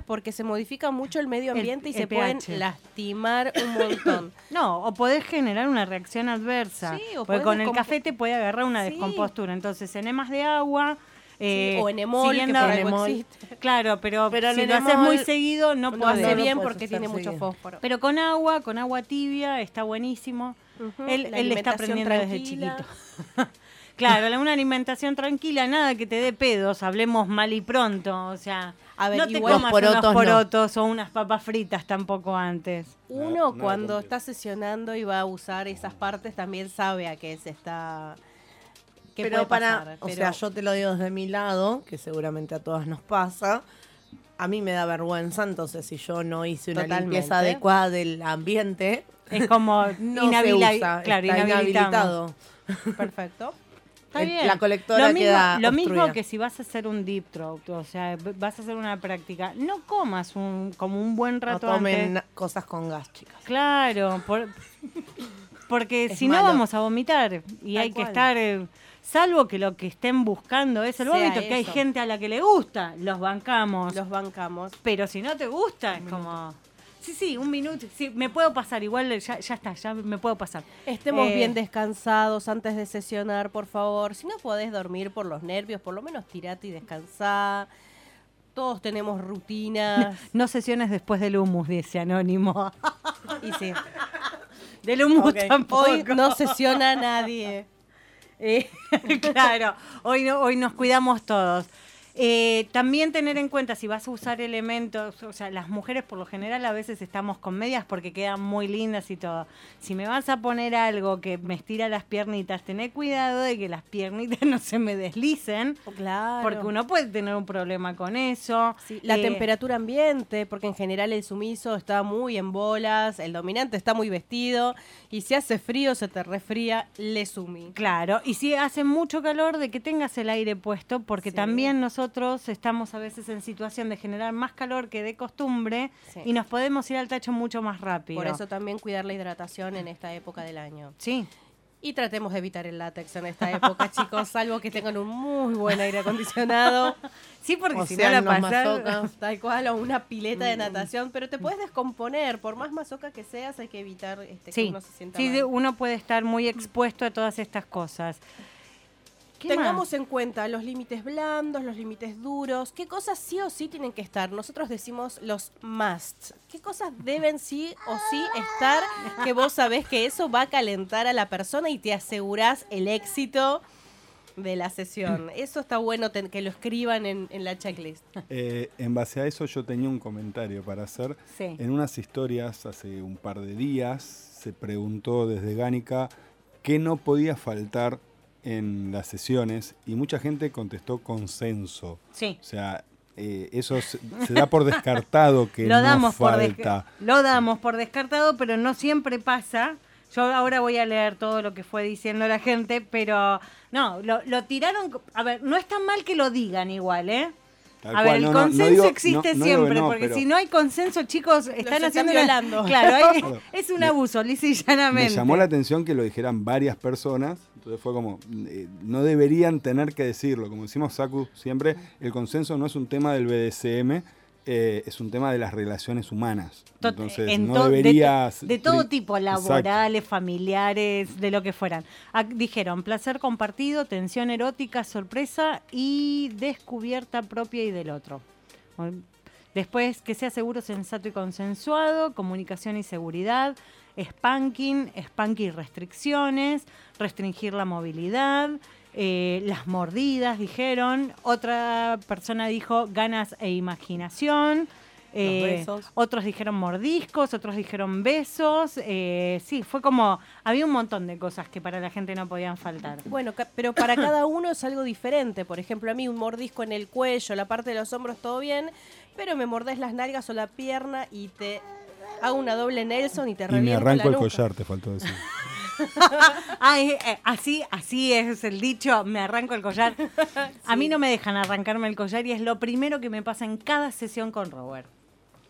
S4: porque se modifica mucho el medio
S2: El-
S4: ambiente y
S2: el
S4: se pueden lastimar un montón.
S2: No, o podés generar una reacción adversa.
S4: Sí, o
S2: porque con el café te puede agarrar una
S4: Sí.
S2: descompostura. Entonces, enemas de agua. eh,
S4: o enemol, que
S2: siguiendo-
S4: por algo
S3: Enemol.
S4: existe.
S2: Claro, pero,
S3: Pero
S2: si lo haces muy seguido, no
S4: No hace
S3: no
S4: bien porque tiene mucho fósforo.
S2: Pero con agua, con agua tibia, está buenísimo.
S4: Ujú,
S2: Él,
S4: la
S2: él le está
S4: alimentación
S2: aprendiendo desde
S4: tranquila.
S2: chiquito. claro, la- una alimentación tranquila, nada que te dé pedos, hablemos mal y pronto. O sea,
S4: A ver,
S2: no te
S4: igual-
S2: comas
S3: Porotos
S2: unos
S3: no.
S2: porotos o unas papas fritas tampoco antes.
S4: Uno cuando está sesionando y va a usar esas partes también sabe a qué se está... qué
S3: pero
S4: puede
S3: para,
S4: pasar,
S3: o
S4: pero-
S3: sea, yo te lo digo desde mi lado, que seguramente a todas nos pasa. A mí me da vergüenza, entonces si yo no hice una
S4: Totalmente.
S3: limpieza adecuada del ambiente,
S2: Es como
S3: no
S2: inhabila-
S3: se usa,
S2: claro,
S3: está inhabilitado.
S4: Perfecto.
S2: Está
S3: El-
S2: bien.
S3: la colectora
S2: lo mismo,
S3: queda
S2: Lo mismo que si vas a hacer un deep throat, o sea, vas a hacer una práctica, no comas un, como un buen
S3: No
S2: rato
S3: tomen
S2: antes.
S3: na- cosas con gas, chicas.
S2: Claro, por- porque si no vamos a vomitar y
S4: Tal
S2: hay que estar, eh, salvo que lo que estén buscando es el vómito, que hay gente a la que le gusta, los bancamos.
S4: Los bancamos.
S2: Pero si no te gusta, es como... Sí, sí, un minuto, sí, me puedo pasar, igual ya, ya está, ya me puedo pasar.
S4: Estemos
S2: Eh,
S4: bien descansados antes de sesionar, por favor. Si no podés dormir por los nervios, por lo menos tirate y descansá. Todos tenemos rutinas.
S2: No sesiones después del humus, dice Anónimo.
S4: y sí,
S2: Del humus tampoco.
S4: hoy no sesiona nadie.
S2: Eh, claro, hoy, no, hoy nos cuidamos todos. Eh, también tener en cuenta si vas a usar elementos, o sea, las mujeres por lo general a veces estamos con medias porque quedan muy lindas y todo. Si me vas a poner algo que me estira las piernitas, tené cuidado de que las piernitas no se me deslicen,
S4: Claro.
S2: porque uno puede tener un problema con eso.
S4: Sí, la
S2: Eh,
S4: temperatura ambiente, porque en general el sumiso está muy en bolas, el dominante está muy vestido, y si hace frío se te resfría, le sumí.
S2: Claro, y si hace mucho calor, de que tengas el aire puesto, porque
S4: Sí.
S2: también nosotros estamos a veces en situación de generar más calor que de costumbre
S4: Sí.
S2: y nos podemos ir al tacho mucho más rápido.
S4: Por eso también cuidar la hidratación en esta época del año.
S2: Sí,
S4: Y tratemos de evitar el látex en esta época, chicos, salvo que tengan un muy buen aire acondicionado.
S2: sí, porque
S3: O
S2: si
S3: sea,
S2: no la
S3: mazocas.
S4: Tal cual, o una pileta de natación, pero te puedes descomponer. Por más masoca que seas, hay que evitar este, que
S2: Sí,
S4: uno se sienta
S2: sí,
S4: mal.
S2: uno puede estar muy expuesto a todas estas cosas. ¿Qué
S4: Tengamos
S2: más?
S4: en cuenta los límites blandos, los límites duros, qué cosas sí o sí tienen que estar. Nosotros decimos los must. ¿Qué cosas deben sí o sí estar que vos sabés que eso va a calentar a la persona y te asegurás el éxito de la sesión? Eso está bueno ten- que lo escriban en, en la checklist.
S5: Eh, en base a eso yo tenía un comentario para hacer.
S2: Sí.
S5: En unas historias hace un par de días se preguntó desde Gánica qué no podía faltar en las sesiones y mucha gente contestó consenso.
S2: Sí.
S5: O sea, eh, eso se, se da por descartado que
S2: lo
S5: no
S2: damos por
S5: falta.
S2: lo damos por descartado, pero no siempre pasa. Yo ahora voy a leer todo lo que fue diciendo la gente, pero no, lo, lo tiraron. A ver, no es tan mal que lo digan igual, ¿eh?
S5: Tal
S2: a
S5: cual,
S2: ver, el
S5: no, no, no
S2: consenso
S5: digo-
S2: existe
S5: no-
S2: siempre,
S5: no,
S2: porque
S5: pero
S2: si no hay consenso, chicos, están
S4: están
S2: haciendo
S4: violando.
S2: Claro, hay- es un
S5: Me-
S2: abuso, lisa y
S5: Me
S2: llanamente.
S5: llamó la atención que lo dijeran varias personas, entonces fue como, eh, no deberían tener que decirlo. Como decimos Saku siempre, el consenso no es un tema del BDSM, eh, es un tema de las relaciones humanas. Entonces
S2: en
S5: no
S2: de-
S5: deberías...
S2: De, todo tipo,
S5: Exacto.
S2: laborales, familiares, de lo que fueran. Dijeron placer compartido, tensión erótica, sorpresa y descubierta propia y del otro. Después, que sea seguro, sensato y consensuado, comunicación y seguridad, spanking, spanking y restricciones, restringir la movilidad, eh, las mordidas, dijeron. Otra persona dijo ganas e imaginación. Eh,
S3: besos.
S2: Otros dijeron mordiscos, otros dijeron besos. eh, sí, fue como. Había un montón de cosas que para la gente no podían faltar.
S4: Bueno, ca- pero para cada uno es algo diferente. Por ejemplo, a mí un mordisco en el cuello, la parte de los hombros, todo bien, pero me mordés las nalgas o la pierna y te hago una doble Nelson y te
S5: Y me arranco
S4: la
S5: el collar, te faltó decir.
S2: Ah, eh, así, así es el dicho, me arranco el collar. A mí no me dejan arrancarme el collar y es lo primero que me pasa en cada sesión con Robert.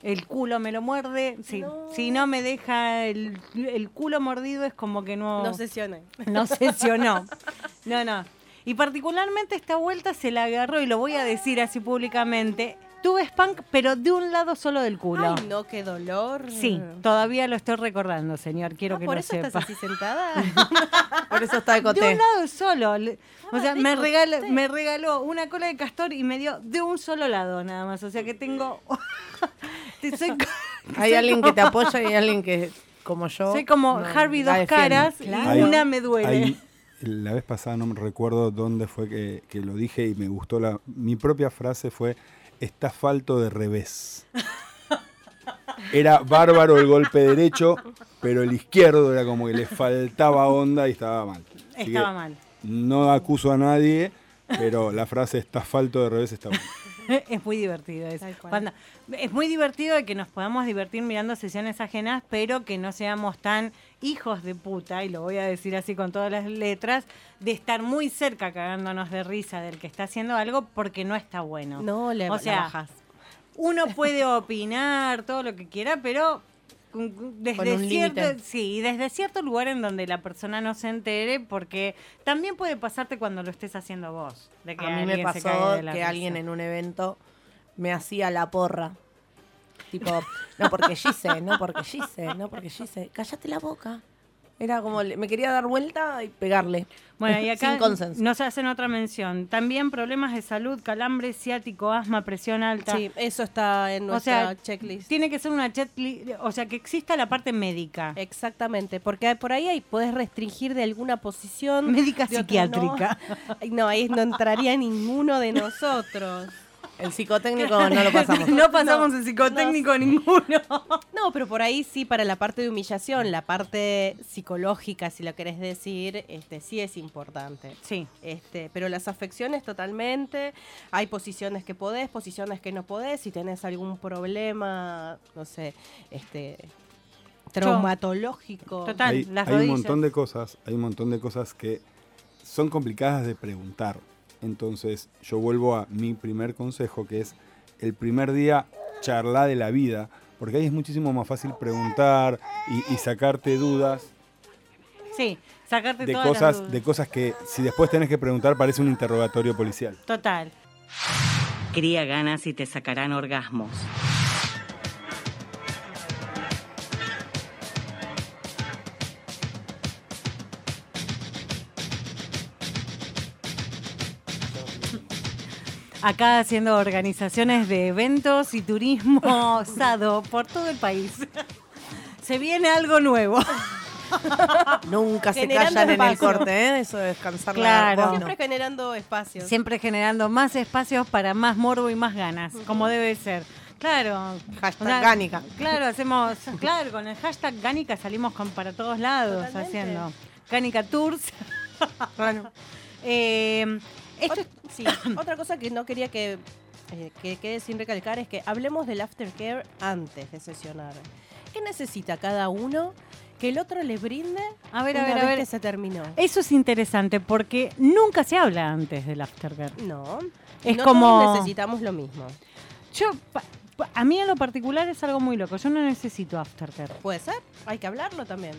S2: El culo me lo muerde, si
S4: No.
S2: si no me deja el, el culo mordido es como que no,
S4: No sesiona.
S2: no sesionó. No, no. Y particularmente esta vuelta se la agarró, y lo voy a decir así públicamente, Tuve spunk, pero de un lado solo del culo.
S4: Ay, no, qué dolor.
S2: Sí, todavía lo estoy recordando, señor. Quiero
S4: Ah,
S2: que
S4: ¿Por
S2: lo
S4: eso
S2: sepa.
S4: estás así sentada?
S3: Por eso está de
S2: De
S3: coté.
S2: un lado solo. O sea,
S4: de
S2: me regaló, me regaló una cola de castor y me dio de un solo lado nada más. O sea que tengo. Soy,
S3: Hay
S2: soy
S3: alguien que te apoya y hay alguien que, como yo.
S2: Soy como
S3: no,
S2: Harvey dos
S3: defiende.
S2: caras
S4: Claro.
S2: y una me duele.
S5: Hay- la vez pasada no me recuerdo dónde fue que, que lo dije y me gustó la. Mi propia frase fue: está falto de revés. Era bárbaro el golpe derecho, pero el izquierdo era como que le faltaba onda y estaba mal. Así
S2: Estaba mal.
S5: No acuso a nadie, pero la frase está falto de revés está buena.
S2: es muy divertido eso. Cuando- es muy divertido que nos podamos divertir mirando sesiones ajenas, pero que no seamos tan hijos de puta, y lo voy a decir así con todas las letras, de estar muy cerca cagándonos de risa del que está haciendo algo porque no está bueno.
S4: No, le
S2: O
S4: la
S2: sea,
S4: bajás.
S2: Uno puede opinar todo lo que quiera, pero con- desde
S3: Con un
S2: cierto, sí, desde cierto lugar en donde la persona no se entere, porque también puede pasarte cuando lo estés haciendo vos. De que
S3: A mí me pasó que
S2: risa.
S3: alguien en un evento me hacía la porra. Tipo, no porque Gise, no porque Gise, no porque Gise. Cállate la boca. Era como, le- me quería dar vuelta y pegarle.
S2: Bueno, y acá
S3: Sin consenso.
S2: nos hacen otra mención. También problemas de salud, calambre ciático, asma, presión alta.
S4: Sí, eso está en
S2: o
S4: nuestra
S2: sea,
S4: checklist.
S2: tiene que ser una checklist, o sea, que exista la parte médica.
S4: Exactamente, porque por ahí, ahí puedes restringir de alguna posición.
S2: Médica
S4: de
S2: psiquiátrica.
S4: No. No, ahí no entraría ninguno de nosotros.
S3: El psicotécnico no lo pasamos.
S2: no pasamos
S4: No,
S2: el psicotécnico ninguno.
S4: No, pero por ahí sí, para la parte de humillación, la parte psicológica, si lo querés decir, este, sí es importante.
S2: Sí.
S4: Este, pero las afecciones totalmente, hay posiciones que podés, posiciones que no podés, si tenés algún problema, no sé, este traumatológico.
S2: Total.
S5: Hay,
S2: las
S5: hay un montón de cosas, hay un montón de cosas que son complicadas de preguntar. Entonces, yo vuelvo a mi primer consejo, que es el primer día charlar de la vida, porque ahí es muchísimo más fácil preguntar y, y sacarte dudas
S2: Sí, sacarte
S5: de
S2: todas las
S5: cosas,
S2: dudas.
S5: de cosas que si después tenés que preguntar parece un interrogatorio policial.
S2: Total.
S1: Cría ganas y te sacarán orgasmos.
S2: Acá haciendo organizaciones de eventos y turismo osado por todo el país. Se viene algo nuevo.
S3: Nunca se
S4: Generando
S3: callan en el
S4: espacio.
S3: corte, ¿eh? Eso de descansar la
S2: Claro.
S3: voz, no.
S4: Siempre generando espacios.
S2: Siempre generando más espacios para más morbo y más ganas, como debe ser. Claro.
S3: Hashtag Gánica.
S2: Claro, hacemos, claro, con el hashtag Gánica salimos con, para todos lados
S4: Totalmente.
S2: haciendo Gánica Tours. bueno, eh, esto es-
S4: Ot- sí, otra cosa que no quería que, eh, que quede sin recalcar es que hablemos del aftercare antes de sesionar. ¿Qué necesita cada uno que el otro le brinde
S2: A ver, a
S4: una
S2: ver, a ver.
S4: que se terminó?
S2: eso es interesante porque nunca se habla antes del aftercare.
S4: No.
S2: Es
S4: no
S2: como-
S4: todos necesitamos lo mismo.
S2: Yo, a mí en lo particular es algo muy loco. Yo no necesito aftercare.
S4: Puede ser, hay que hablarlo también.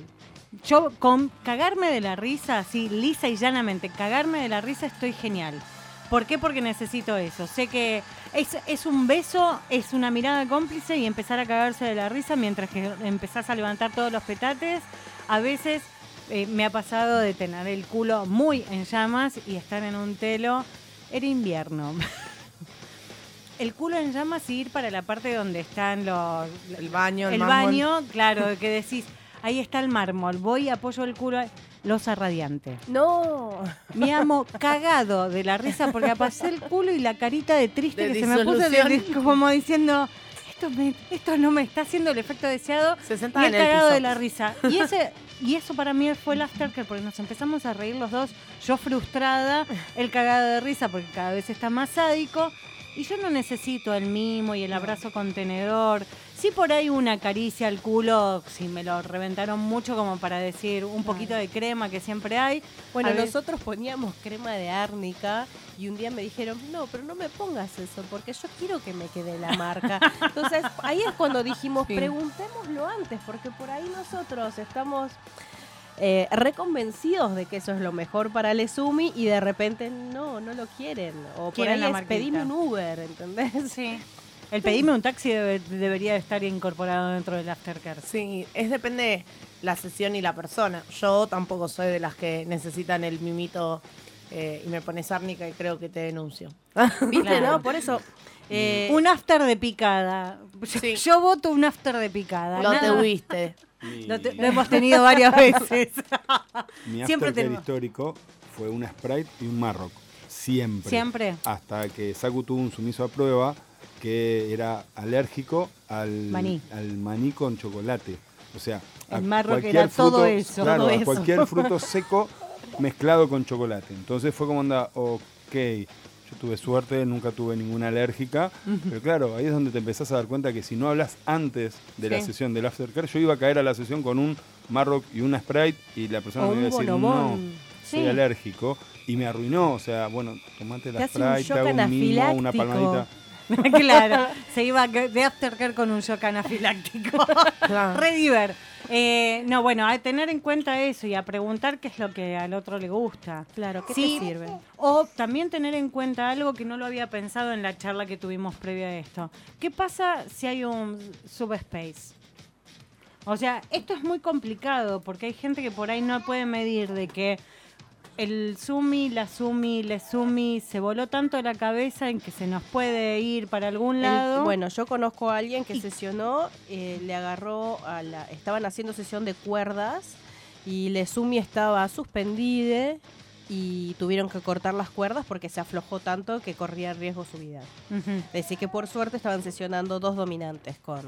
S2: Yo con cagarme de la risa, así lisa y llanamente, cagarme de la risa estoy genial. ¿Por qué? Porque necesito eso. Sé que es, es un beso, es una mirada cómplice y empezar a cagarse de la risa mientras que empezás a levantar todos los petates. A veces eh, me ha pasado de tener el culo muy en llamas y estar en un telo. Era invierno. El culo en llamas y ir para la parte donde están los,
S3: El baño, el,
S2: el baño, claro, que decís, ahí está el mármol, voy, apoyo el culo, losa radiante.
S4: No.
S2: Mi amo cagado de la risa porque apasé el culo y la carita de triste
S3: De
S2: que se me puso de- como diciendo, esto, me- esto no me está haciendo el efecto deseado.
S3: Se
S2: Y
S3: sentaba
S2: el
S3: en el
S2: cagado
S3: piso.
S2: de la risa. Y ese y eso para mí fue el aftercare porque nos empezamos a reír los dos. Yo frustrada, el cagado de risa porque cada vez está más sádico. Y yo no necesito el mimo y el abrazo contenedor. Sí por ahí una caricia al culo, si me lo reventaron mucho como para decir un poquito de crema que siempre hay.
S4: Bueno,
S2: A
S4: nosotros poníamos crema de árnica y un día me dijeron, no, pero no me pongas eso porque yo quiero que me quede la marca. Entonces ahí es cuando dijimos,
S3: Sí.
S4: preguntémoslo antes porque por ahí nosotros estamos eh, reconvencidos de que eso es lo mejor para Lesumi y de repente no, no lo quieren. O por
S2: Quieren
S4: ahí
S2: la
S4: es pedime un Uber, ¿entendés?
S2: Sí. El pedime un taxi debe- debería estar incorporado dentro del aftercare.
S3: Sí, es depende la sesión y la persona. Yo tampoco soy de las que necesitan el mimito eh, y me pones árnica y creo que te denuncio.
S4: ¿Viste?
S2: Claro.
S4: No, por eso. eh,
S2: Un after de picada. Yo,
S3: Sí.
S2: yo voto un after de picada.
S3: Lo te huiste.
S5: Mi,
S2: Lo, te- lo hemos tenido varias veces.
S5: mi
S2: Siempre tenemos.
S5: histórico fue una Sprite y un Marrock. Siempre.
S2: Siempre.
S5: Hasta que Saku tuvo un sumiso a prueba que era alérgico al
S2: Maní.
S5: al maní con chocolate. O sea,
S2: El Marrock
S5: cualquier
S2: era todo eso,
S5: Claro,
S2: todo
S5: a
S2: eso.
S5: cualquier fruto seco mezclado con chocolate. Entonces fue como onda, ok, yo tuve suerte, nunca tuve ninguna alérgica. Pero claro, ahí es donde te empezás a dar cuenta que si no hablas antes de la
S2: Sí.
S5: sesión del aftercare, yo iba a caer a la sesión con un Marrock y una Sprite y la persona
S4: O
S5: me iba a decir,
S4: bonobón.
S5: no, soy
S2: Sí.
S5: alérgico. Y me arruinó, o sea, bueno, tomate
S4: Te
S5: la Sprite, te hago un mimo, una palmadita.
S2: claro, se iba de aftercare con un shock anafiláctico.
S3: Claro.
S2: Re diver. Eh, no, bueno, a tener en cuenta eso y a preguntar qué es lo que al otro le gusta.
S4: Claro, ¿qué
S2: Sí,
S4: te sirve?
S2: O también tener en cuenta algo que no lo había pensado en la charla que tuvimos previa a esto. ¿Qué pasa si hay un subspace? O sea, esto es muy complicado porque hay gente que por ahí no puede medir de que el sumi, la sumi, le sumi se voló tanto la cabeza en que se nos puede ir para algún
S4: El-
S2: lado.
S4: bueno, yo conozco a alguien que
S2: Y-
S4: sesionó, eh, le agarró a la. Estaban haciendo sesión de cuerdas y le Sumi estaba suspendida y tuvieron que cortar las cuerdas porque se aflojó tanto que corría riesgo su vida. Decir que por suerte estaban sesionando dos dominantes con,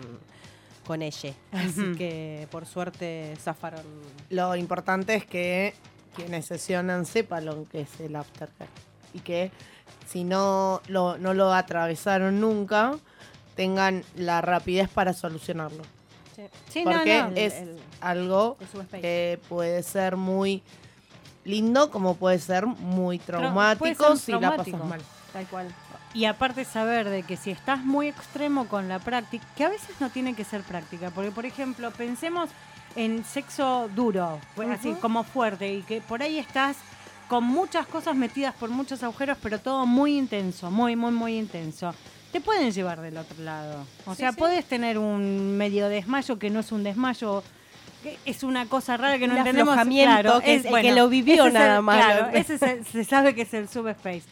S4: con ella. Así que por suerte zafaron.
S3: Lo importante es que quienes sesionan sepan lo que es el aftercare. Y que si no lo, no lo atravesaron nunca, tengan la rapidez para solucionarlo.
S2: Sí, no,
S3: Porque
S2: no.
S3: es
S4: El- el-
S3: algo
S4: el
S3: que puede ser muy lindo como puede ser muy traumático
S2: ser
S3: si la pasas mal.
S4: Tal cual.
S2: Y aparte saber de que si estás muy extremo con la práctica, que a veces no tiene que ser práctica, porque por ejemplo, pensemos en sexo duro, pues, así como fuerte, y que por ahí estás con muchas cosas metidas por muchos agujeros, pero todo muy intenso, muy, muy, muy intenso. Te pueden llevar del otro lado. O
S4: Sí,
S2: sea,
S4: sí.
S2: puedes tener un medio desmayo que no es un desmayo, que es una cosa rara que no entendemos. Claro,
S4: que es el que lo vivió nada
S2: el-
S4: más.
S2: Claro, ese es el- se sabe que es el subspace.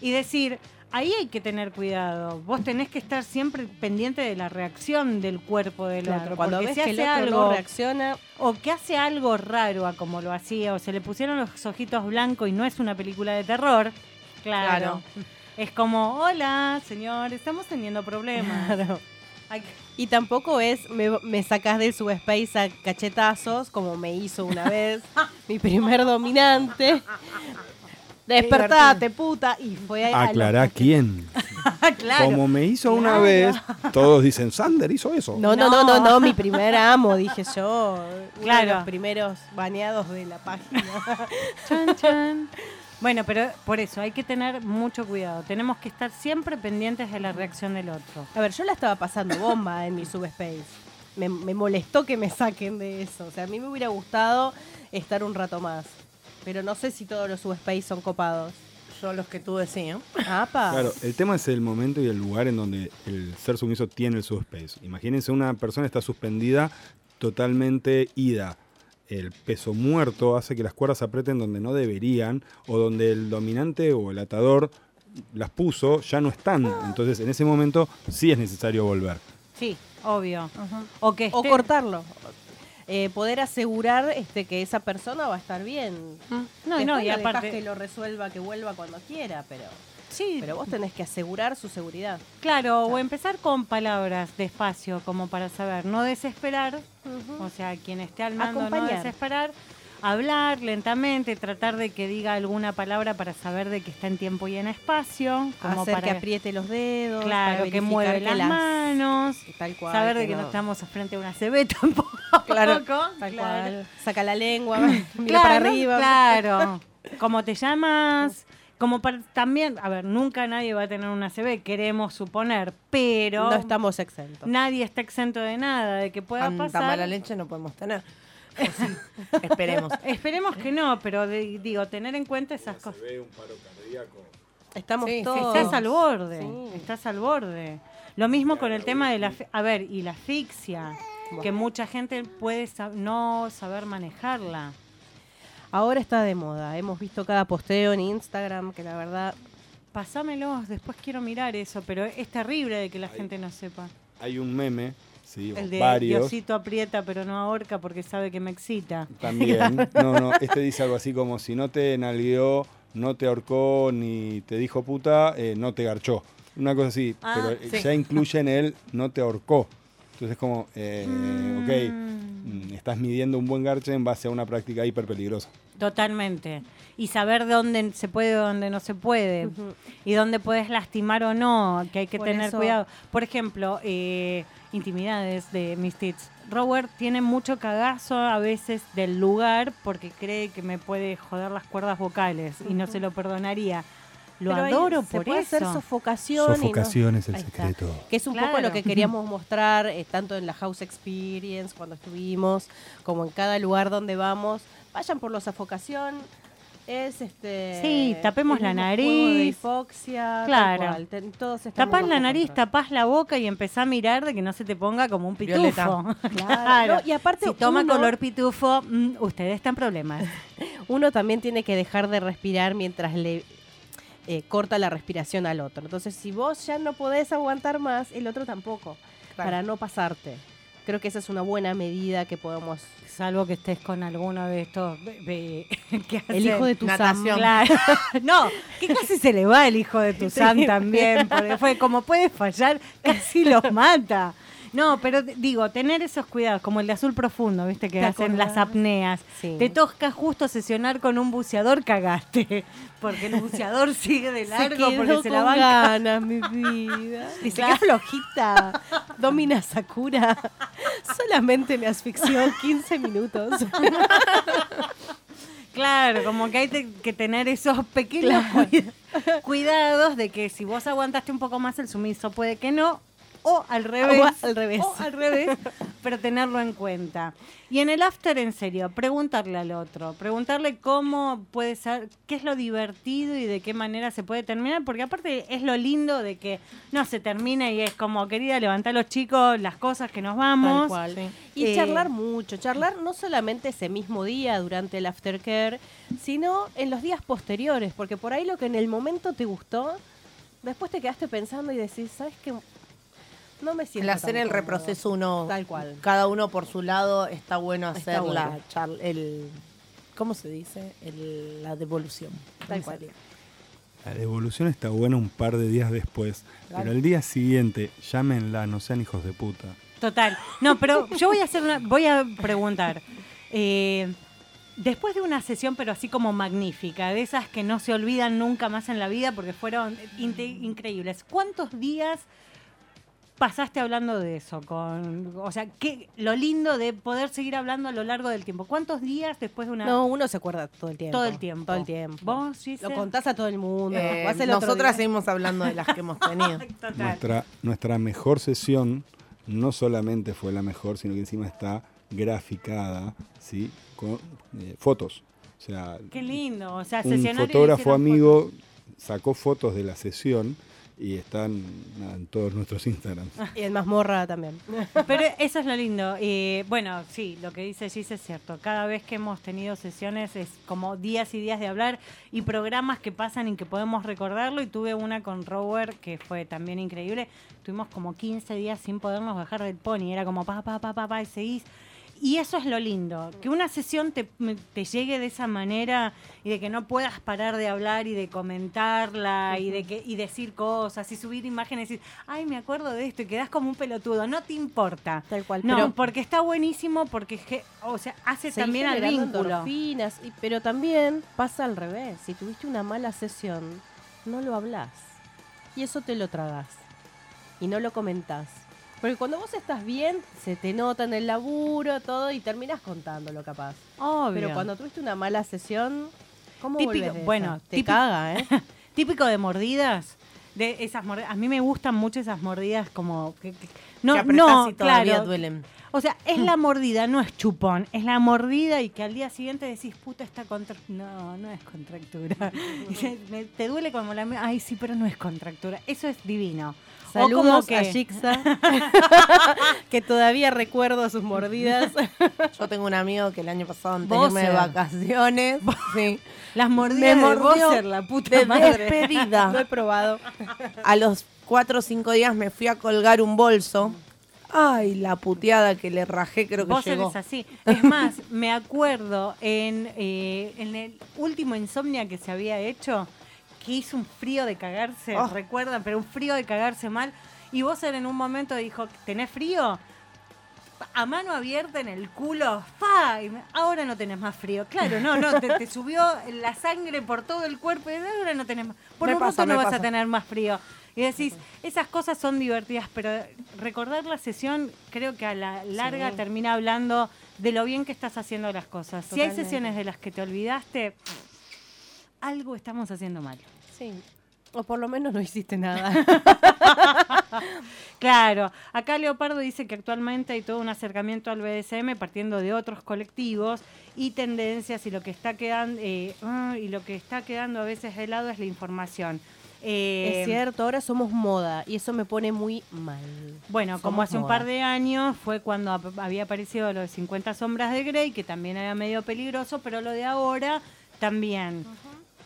S2: Y decir, ahí hay que tener cuidado. Vos tenés que estar siempre pendiente de la reacción del cuerpo del
S4: Claro,
S2: otro.
S4: cuando ves
S2: si
S4: que el
S2: hace
S4: otro
S2: algo,
S4: no reacciona,
S2: o que hace algo raro a como lo hacía, o se le pusieron los ojitos blancos y no es una película de terror, claro.
S3: Claro.
S2: Es como, hola, señor, estamos teniendo problemas.
S4: Claro. Y tampoco es me, me sacás del subspace a cachetazos, como me hizo una vez mi primer dominante. Despertate, puta. Y fue a-
S5: Aclará
S4: los-
S5: quién.
S2: claro.
S5: Como me hizo una
S2: Claro.
S5: vez, todos dicen, Sander hizo eso.
S4: No, no, no, no, no, mi primer amo, dije yo. Uno
S2: Claro.
S4: de los primeros baneados de la página.
S2: Chan, chan. Bueno, pero por eso hay que tener mucho cuidado. Tenemos que estar siempre pendientes de la reacción del otro.
S4: A ver, yo la estaba pasando bomba en mi subspace. Me, me molestó que me saquen de eso. O sea, a mí me hubiera gustado estar un rato más. Pero no sé si todos los subspace son copados.
S3: Yo los que sí, ¿eh?
S4: Apa.
S5: Claro, el tema es el momento y el lugar en donde el ser sumiso tiene el subspace. Imagínense una persona está suspendida totalmente ida. El peso muerto hace que las cuerdas aprieten donde no deberían o donde el dominante o el atador las puso ya no están. Entonces en ese momento sí es necesario volver.
S2: Sí, obvio. O que
S4: O cortarlo. Eh, poder asegurar este, que esa persona va a estar bien.
S2: No,
S4: Después
S2: no, y aparte.
S4: que lo resuelva, que vuelva cuando quiera, pero,
S2: Sí,
S4: pero vos tenés que asegurar su seguridad.
S2: claro, o empezar con palabras despacio, como para saber, no desesperar, o sea, quien esté al mando no
S4: Acompañar.
S2: desesperar, hablar lentamente, tratar de que diga alguna palabra para saber de que está en tiempo y en espacio, como
S4: Hacer
S2: para
S4: que apriete los dedos.
S2: claro,
S4: para
S2: que mueve las, manos,
S4: Tal cual.
S2: saber de que no estamos frente a una CB tampoco.
S4: Claro,
S2: claro.
S4: tal cual. Saca la lengua, mira
S2: Claro,
S4: para arriba.
S2: Claro. ¿Cómo te llamas? Como para también, a ver, nunca nadie va a tener una CB, queremos suponer, pero
S4: No estamos exentos.
S2: nadie está exento de nada, de que pueda
S3: Tanta
S2: pasar.
S3: mala leche no podemos tener. Sí, esperemos.
S2: Esperemos que no, pero de- digo, tener en cuenta esas cosas.
S5: ve un paro cardíaco.
S4: Estamos
S3: Sí, sí,
S4: todos.
S2: Estás al borde,
S4: Sí.
S2: estás al borde. Lo mismo con el tema de la... fi- A ver, y la asfixia, que mucha gente puede sa- no saber manejarla.
S4: Ahora está de moda. Hemos visto cada posteo en Instagram que la verdad
S2: Pasámelos, después quiero mirar eso, pero es terrible de que la
S5: Ahí.
S2: gente no sepa.
S5: Hay un meme, sí,
S2: El de
S5: varios.
S2: Diosito aprieta pero no ahorca porque sabe que me excita.
S5: También. No, no, este dice algo así como si no te nalgueó, no te ahorcó ni te dijo puta, eh, no te garchó. Una cosa así,
S2: Ah,
S5: pero eh,
S2: sí.
S5: ya incluye en él no te ahorcó. Entonces es como, eh,
S2: Mm.
S5: ok, mm, estás midiendo un buen garche en base a una práctica hiper peligrosa.
S2: Totalmente. Y saber dónde se puede o dónde no se puede. Y dónde puedes lastimar o no, que hay que
S4: Por
S2: tener
S4: eso-
S2: cuidado. Por ejemplo, eh, intimidades de mis tits. Robert tiene mucho cagazo a veces del lugar porque cree que me puede joder las cuerdas vocales y no se lo perdonaría. Lo
S4: Pero
S2: adoro
S4: se
S2: por
S4: puede
S2: eso.
S4: hacer sofocación. y no-
S5: Sofocación es el secreto.
S4: Que es un poco
S2: Claro.
S4: lo que queríamos mostrar eh, tanto en la House Experience cuando estuvimos, como en cada lugar donde vamos. Vayan por la sofocación. Es este.
S2: Sí, tapemos la nariz.
S4: juego de hipoxia. tal
S2: Claro.
S4: cual, ten- todos
S2: Tapás la nariz,
S4: control.
S2: tapás la boca y empezá a mirar de que no se te ponga como un pitufo.
S3: Violeta.
S2: Claro.
S4: No, y aparte
S2: si toma
S4: uno-
S2: color pitufo, mm, usted está en problemas.
S4: Uno también tiene que dejar de respirar mientras le eh, corta la respiración al otro. Entonces, si vos ya no podés aguantar más, el otro tampoco, para no pasarte. Creo que esa es una buena medida que podemos...
S2: Salvo que estés con alguno de estos que
S4: El
S2: hacen-
S4: hijo de tu
S3: Natación.
S2: Claro. No, que casi se le va el hijo de Tuzán también, porque fue como puede fallar, casi los mata. No, pero digo, tener esos cuidados, como el de azul profundo, viste, que
S4: ¿Te
S2: hacen las apneas.
S4: Sí.
S2: Te toca justo sesionar con un buceador, cagaste. Porque el buceador sigue de largo porque se la banca.
S4: ganas, mi vida. Dice, qué flojita. Domina Sakura. Solamente me asfixió 15 minutos.
S2: Claro, como que hay te- que tener esos pequeños cuida- cuidados de que si vos aguantaste un poco más el sumiso puede que no, o al revés.
S4: O al revés.
S2: o al revés, pero tenerlo en cuenta. Y en el after, en serio, preguntarle al otro, preguntarle cómo puede ser, qué es lo divertido y de qué manera se puede terminar, porque aparte es lo lindo de que no se termina y es como, querida, levantar los chicos las cosas que nos vamos.
S4: Tal cual. Y
S2: Eh,
S4: charlar mucho, charlar no solamente ese mismo día durante el aftercare, sino en los días posteriores, porque por ahí lo que en el momento te gustó, después te quedaste pensando y decís, ¿sabes qué? No me siento
S3: El hacer
S4: tan
S3: el
S4: cómodo".
S3: reproceso uno,
S4: Tal cual.
S3: cada uno por su lado, está bueno
S4: Está
S3: hacer
S4: bueno.
S3: la char- el, ¿cómo se dice? El- la devolución.
S4: Tal cual.
S5: La devolución está buena un par de días después, pero el día siguiente, llámenla, no sean hijos de puta.
S2: Total. No, pero yo voy a hacer una, voy a preguntar. Eh, después de una sesión, pero así como magnífica, de esas que no se olvidan nunca más en la vida porque fueron increíbles. ¿Cuántos días pasaste hablando de eso? Con, o sea, qué, lo lindo de poder seguir hablando a lo largo del tiempo. ¿Cuántos días después de una
S4: No, uno se acuerda todo el tiempo.
S2: todo el tiempo?
S4: Todo el tiempo.
S2: ¿Vos, Gise?
S4: Lo contás a todo el mundo.
S3: Eh,
S4: el
S3: nosotras seguimos hablando de las que hemos tenido.
S2: Total.
S5: Nuestra, nuestra mejor sesión no solamente fue la mejor, sino que encima está graficada, ¿sí? Con eh, fotos. O sea,
S2: Qué lindo. O sea,
S5: un fotógrafo amigo sacó fotos de la sesión y están en todos nuestros Instagrams.
S4: Y el mazmorra también.
S2: Pero eso es lo lindo. Y bueno, sí, lo que dice Gis es cierto. Cada vez que hemos tenido sesiones es como días y días de hablar y programas que pasan y que podemos recordarlo. Y tuve una con Rower que fue también increíble. Tuvimos como 15 días sin podernos bajar del pony. Era como pa, pa, pa, pa, pa, y seguís. Y eso es lo lindo, que una sesión te, te llegue de esa manera y de que no puedas parar de hablar y de comentarla y de que y decir cosas y subir imágenes y decir, ay, me acuerdo de esto y quedás como un pelotudo, no te importa.
S4: Tal cual.
S2: No,
S4: pero
S2: porque está buenísimo, porque o sea, hace también al vínculo.
S4: y- pero también pasa al revés. Si tuviste una mala sesión, no lo hablas. Y eso te lo tragas. Y no lo comentás. Porque cuando vos estás bien, se te nota en el laburo, todo, y terminas contándolo capaz.
S2: Obvio.
S4: Pero cuando tuviste una mala sesión, ¿cómo
S2: Típico-
S4: de
S2: bueno,
S4: esa? te
S2: típico-
S4: caga, ¿eh?
S2: Típico de mordidas. De esas mordidas. A mí me gustan mucho esas mordidas como que, que- no,
S3: que
S2: no,
S3: y todavía
S2: claro.
S3: duelen.
S2: O sea, es la mordida, no es chupón, es la mordida y que al día siguiente decís, puta, está contra... No, no es contractura. Me- te duele como la... Ay, sí, pero no es contractura. Eso es divino.
S4: Saludos
S2: que-
S4: a Shixa, que todavía recuerdo sus mordidas.
S3: Yo tengo un amigo que el año pasado, antes de irme de vacaciones, sí,
S2: Las
S3: me
S2: mordidas de
S3: mordió
S2: la puta
S3: de
S2: madre.
S3: despedida.
S4: Lo he probado.
S3: A los cuatro o cinco días me fui a colgar un bolso. Ay, la puteada que le rajé, creo que
S2: Bowser
S3: llegó.
S2: es así. Es más, me acuerdo en, eh, en el último Insomnia que se había hecho, que hizo un frío de cagarse,
S3: Oh.
S2: recuerdan, pero un frío de cagarse mal. Y Bowser en un momento dijo, ¿tenés frío? A mano abierta en el culo, ¡fa! Ahora no tenés más frío. Claro, no, no, te, te subió la sangre por todo el cuerpo y ahora no tenés más. Por
S3: Me
S2: un
S3: pasa,
S2: rato no vas a tener más frío. Y decís, esas cosas son divertidas, pero recordar la sesión creo que a la larga
S4: Sí.
S2: termina hablando de lo bien que estás haciendo las cosas. Si hay sesiones de las que te olvidaste, algo estamos haciendo mal.
S4: Sí. O por lo menos no hiciste nada.
S2: Claro, acá Leopardo dice que actualmente hay todo un acercamiento al BDSM partiendo de otros colectivos y tendencias y lo que está quedando eh, ah, y lo que está quedando a veces de lado es la información. Eh,
S4: es cierto, ahora somos moda y eso me pone muy mal.
S2: Bueno, como hace un par de años fue cuando ap- había aparecido lo de 50 sombras de Grey, que también era medio peligroso, pero lo de ahora también.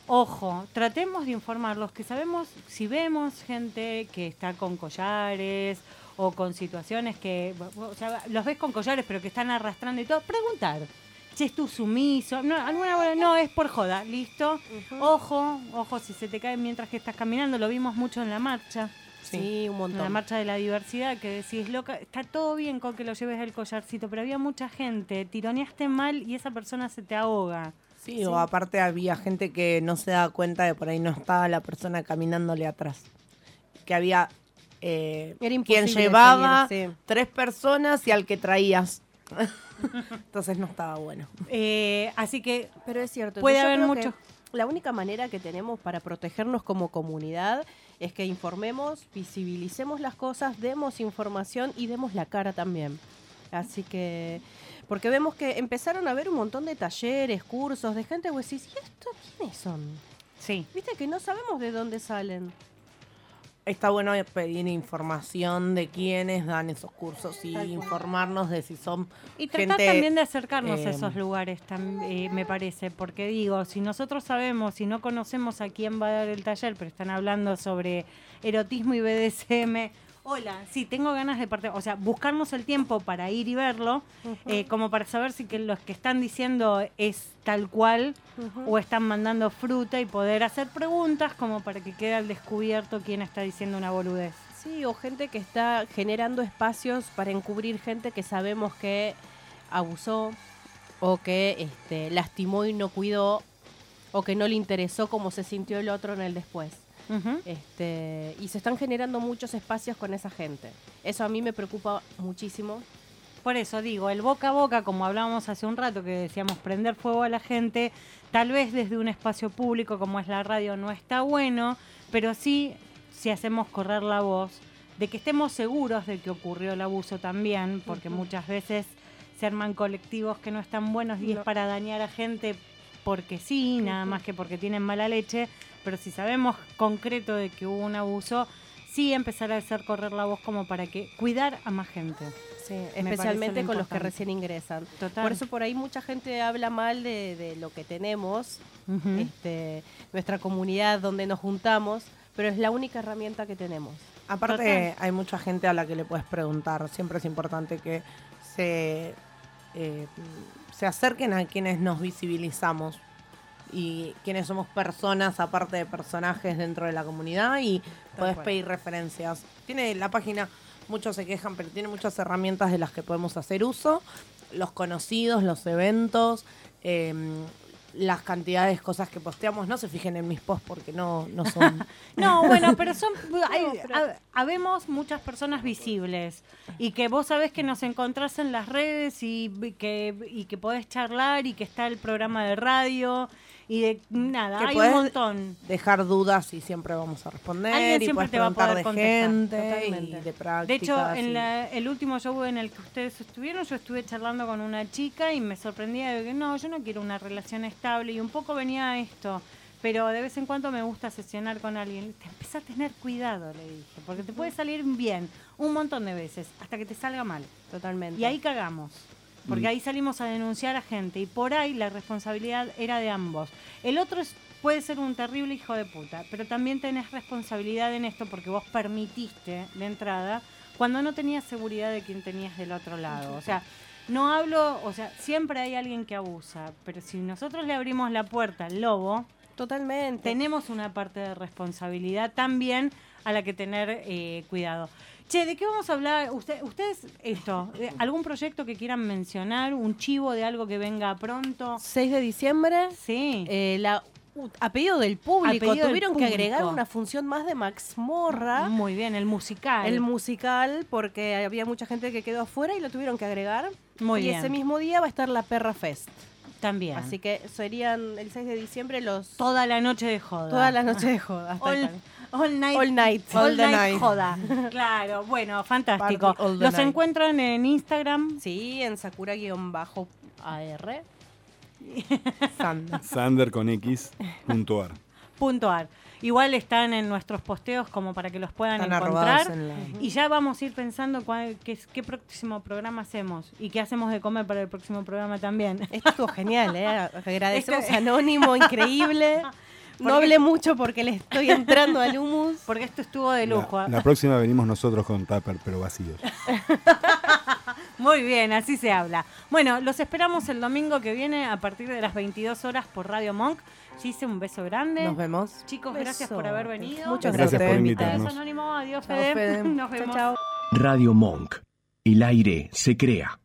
S2: Ojo, tratemos de informar los que sabemos, si vemos gente que está con collares o con situaciones que, o sea, los ves con collares pero que están arrastrando y todo, preguntar. Si es tu sumiso, no, alguna- no, es por joda, listo. Ojo, ojo, si se te cae mientras que estás caminando, lo vimos mucho en la marcha.
S4: Sí, un
S2: En
S4: montón.
S2: la marcha de la diversidad, que decís, loca, está todo bien con que lo lleves el collarcito, pero había mucha gente, tironeaste mal y esa persona se te ahoga.
S3: Sí, o aparte había gente que no se daba cuenta de por ahí no estaba la persona caminándole atrás. Que había eh,
S4: Era
S3: quien llevaba
S4: seguir, sí.
S3: tres personas y al que traías. Entonces no estaba bueno.
S2: Eh, así que
S4: Pero es cierto.
S2: Puede haber
S4: que La única manera que tenemos para protegernos como comunidad es que informemos, visibilicemos las cosas, demos información y demos la cara también. Así que, porque vemos que empezaron a haber un montón de talleres, cursos, de gente que vos decís, ¿y esto quiénes son?
S2: sí,
S4: Viste que no sabemos de dónde salen.
S3: Está bueno pedir información de quiénes dan esos cursos y informarnos de si son
S2: y tratar
S3: gente,
S2: también de acercarnos a
S3: eh,
S2: esos lugares, eh, me parece, porque digo, si nosotros sabemos, si no conocemos a quién va a dar el taller, pero están hablando sobre erotismo y BDSM, hola, sí, tengo ganas de parte, o sea, buscarnos el tiempo para ir y verlo, eh, como para saber si que los que están diciendo es tal cual o están mandando fruta y poder hacer preguntas como para que quede al descubierto quién está diciendo una boludez.
S4: Sí, o gente que está generando espacios para encubrir gente que sabemos que abusó o que este, lastimó y no cuidó o que no le interesó cómo se sintió el otro en el después. Este, y se están generando muchos espacios con esa gente. Eso a mí me preocupa muchísimo.
S2: Por eso digo, el boca a boca, como hablábamos hace un rato, que decíamos prender fuego a la gente, tal vez desde un espacio público como es la radio no está bueno, pero sí si hacemos correr la voz de que estemos seguros de que ocurrió el abuso también, porque muchas veces se arman colectivos que no están buenos y es para dañar a gente porque sí, nada más que porque tienen mala leche, pero si sabemos concreto de que hubo un abuso, sí empezar a hacer correr la voz como para que cuidar a más gente. parece
S4: especialmente
S2: lo
S4: con los que recién ingresan.
S2: Total.
S4: Por eso por ahí mucha gente habla mal de, de lo que tenemos, este, nuestra comunidad donde nos juntamos, pero es la única herramienta que tenemos.
S3: Aparte,
S2: Total.
S3: hay mucha gente a la que le puedes preguntar. Siempre es importante que se, eh, se acerquen a quienes nos visibilizamos y quienes somos personas, aparte de personajes dentro de la comunidad, y podés
S4: cual.
S3: pedir referencias. Tiene la página, muchos se quejan, pero tiene muchas herramientas de las que podemos hacer uso. Los conocidos, los eventos, em, las cantidades de cosas que posteamos. No se fijen en mis posts porque no, no son...
S2: No, bueno, pero son hay- habemos muchas personas visibles y que vos sabés que nos encontrás en las redes y que, y que podés charlar y que está el programa de radio y de nada,
S3: Que
S2: hay un montón.
S3: dejar dudas y siempre vamos a responder
S2: Alguien
S3: y
S2: siempre te va a poder
S3: de
S2: contestar,
S3: gente y de prácticas.
S2: De hecho,
S3: y-
S2: en la- el último show en el que ustedes estuvieron, yo estuve charlando con una chica y me sorprendía de que no, yo no quiero una relación estable y un poco venía esto. pero de vez en cuando me gusta sesionar con alguien. Te empezás a tener cuidado, le dije, porque te puede salir bien un montón de veces, hasta que te salga mal.
S4: Totalmente.
S2: Y ahí cagamos. Porque
S5: Mm.
S2: ahí salimos a denunciar a gente y por ahí la responsabilidad era de ambos. El otro es- puede ser un terrible hijo de puta, pero también tenés responsabilidad en esto porque vos permitiste de entrada cuando no tenías seguridad de quién tenías del otro lado. O sea, no hablo, o sea, siempre hay alguien que abusa, pero si nosotros le abrimos la puerta al lobo,
S4: Totalmente.
S2: tenemos una parte de responsabilidad también a la que tener eh, cuidado. Che, ¿de qué vamos a hablar? Usted, ustedes, esto, eh, ¿algún proyecto que quieran mencionar? ¿Un chivo de algo que venga pronto?
S4: 6 de diciembre,
S2: Sí.
S4: eh, la, u- a pedido del público,
S2: pedido del
S4: tuvieron que agregar una función más de Max Morra.
S2: Muy bien, el musical.
S4: El musical, porque había mucha gente que quedó afuera y lo tuvieron que agregar.
S2: Muy
S4: y
S2: bien.
S4: ese mismo día va a estar la Perra Fest.
S2: También.
S4: Así que serían el 6 de diciembre los
S2: Toda la noche de joda.
S4: toda la noche de joda.
S2: All, all night.
S4: All night.
S2: All
S3: All the
S2: night
S3: night.
S2: joda. Claro, bueno, fantástico.
S3: Party
S2: Los
S3: night.
S2: encuentran en Instagram.
S4: Sí, en Sakura-AR.
S3: Sanda.
S5: Sander con X, punto ar.
S2: Punto ar. Igual están en nuestros posteos como para que los puedan
S3: Están
S2: encontrar.
S3: en la...
S2: Y ya vamos a ir pensando cuál, qué, qué próximo programa hacemos y qué hacemos de comer para el próximo programa también.
S4: Esto estuvo genial, ¿eh? Agradecemos
S2: Este-
S4: Anónimo, increíble. No hablé mucho porque le estoy entrando al humus.
S2: Porque esto estuvo de lujo.
S5: La, la próxima venimos nosotros con tupper, pero vacíos.
S2: Muy bien, así se habla. Bueno, los esperamos el domingo que viene a partir de las 22 horas por Radio Monk. Gise, un beso grande.
S3: Nos vemos.
S2: Chicos,
S4: Beso.
S2: gracias por haber venido.
S4: Muchas
S5: Gracias por invitarnos.
S2: Adiós, Anónimo. Adiós,
S3: Chao,
S2: Fede.
S3: Fede.
S2: Nos
S4: Chao,
S2: vemos.
S4: chao.
S6: Radio Monk. El aire se crea.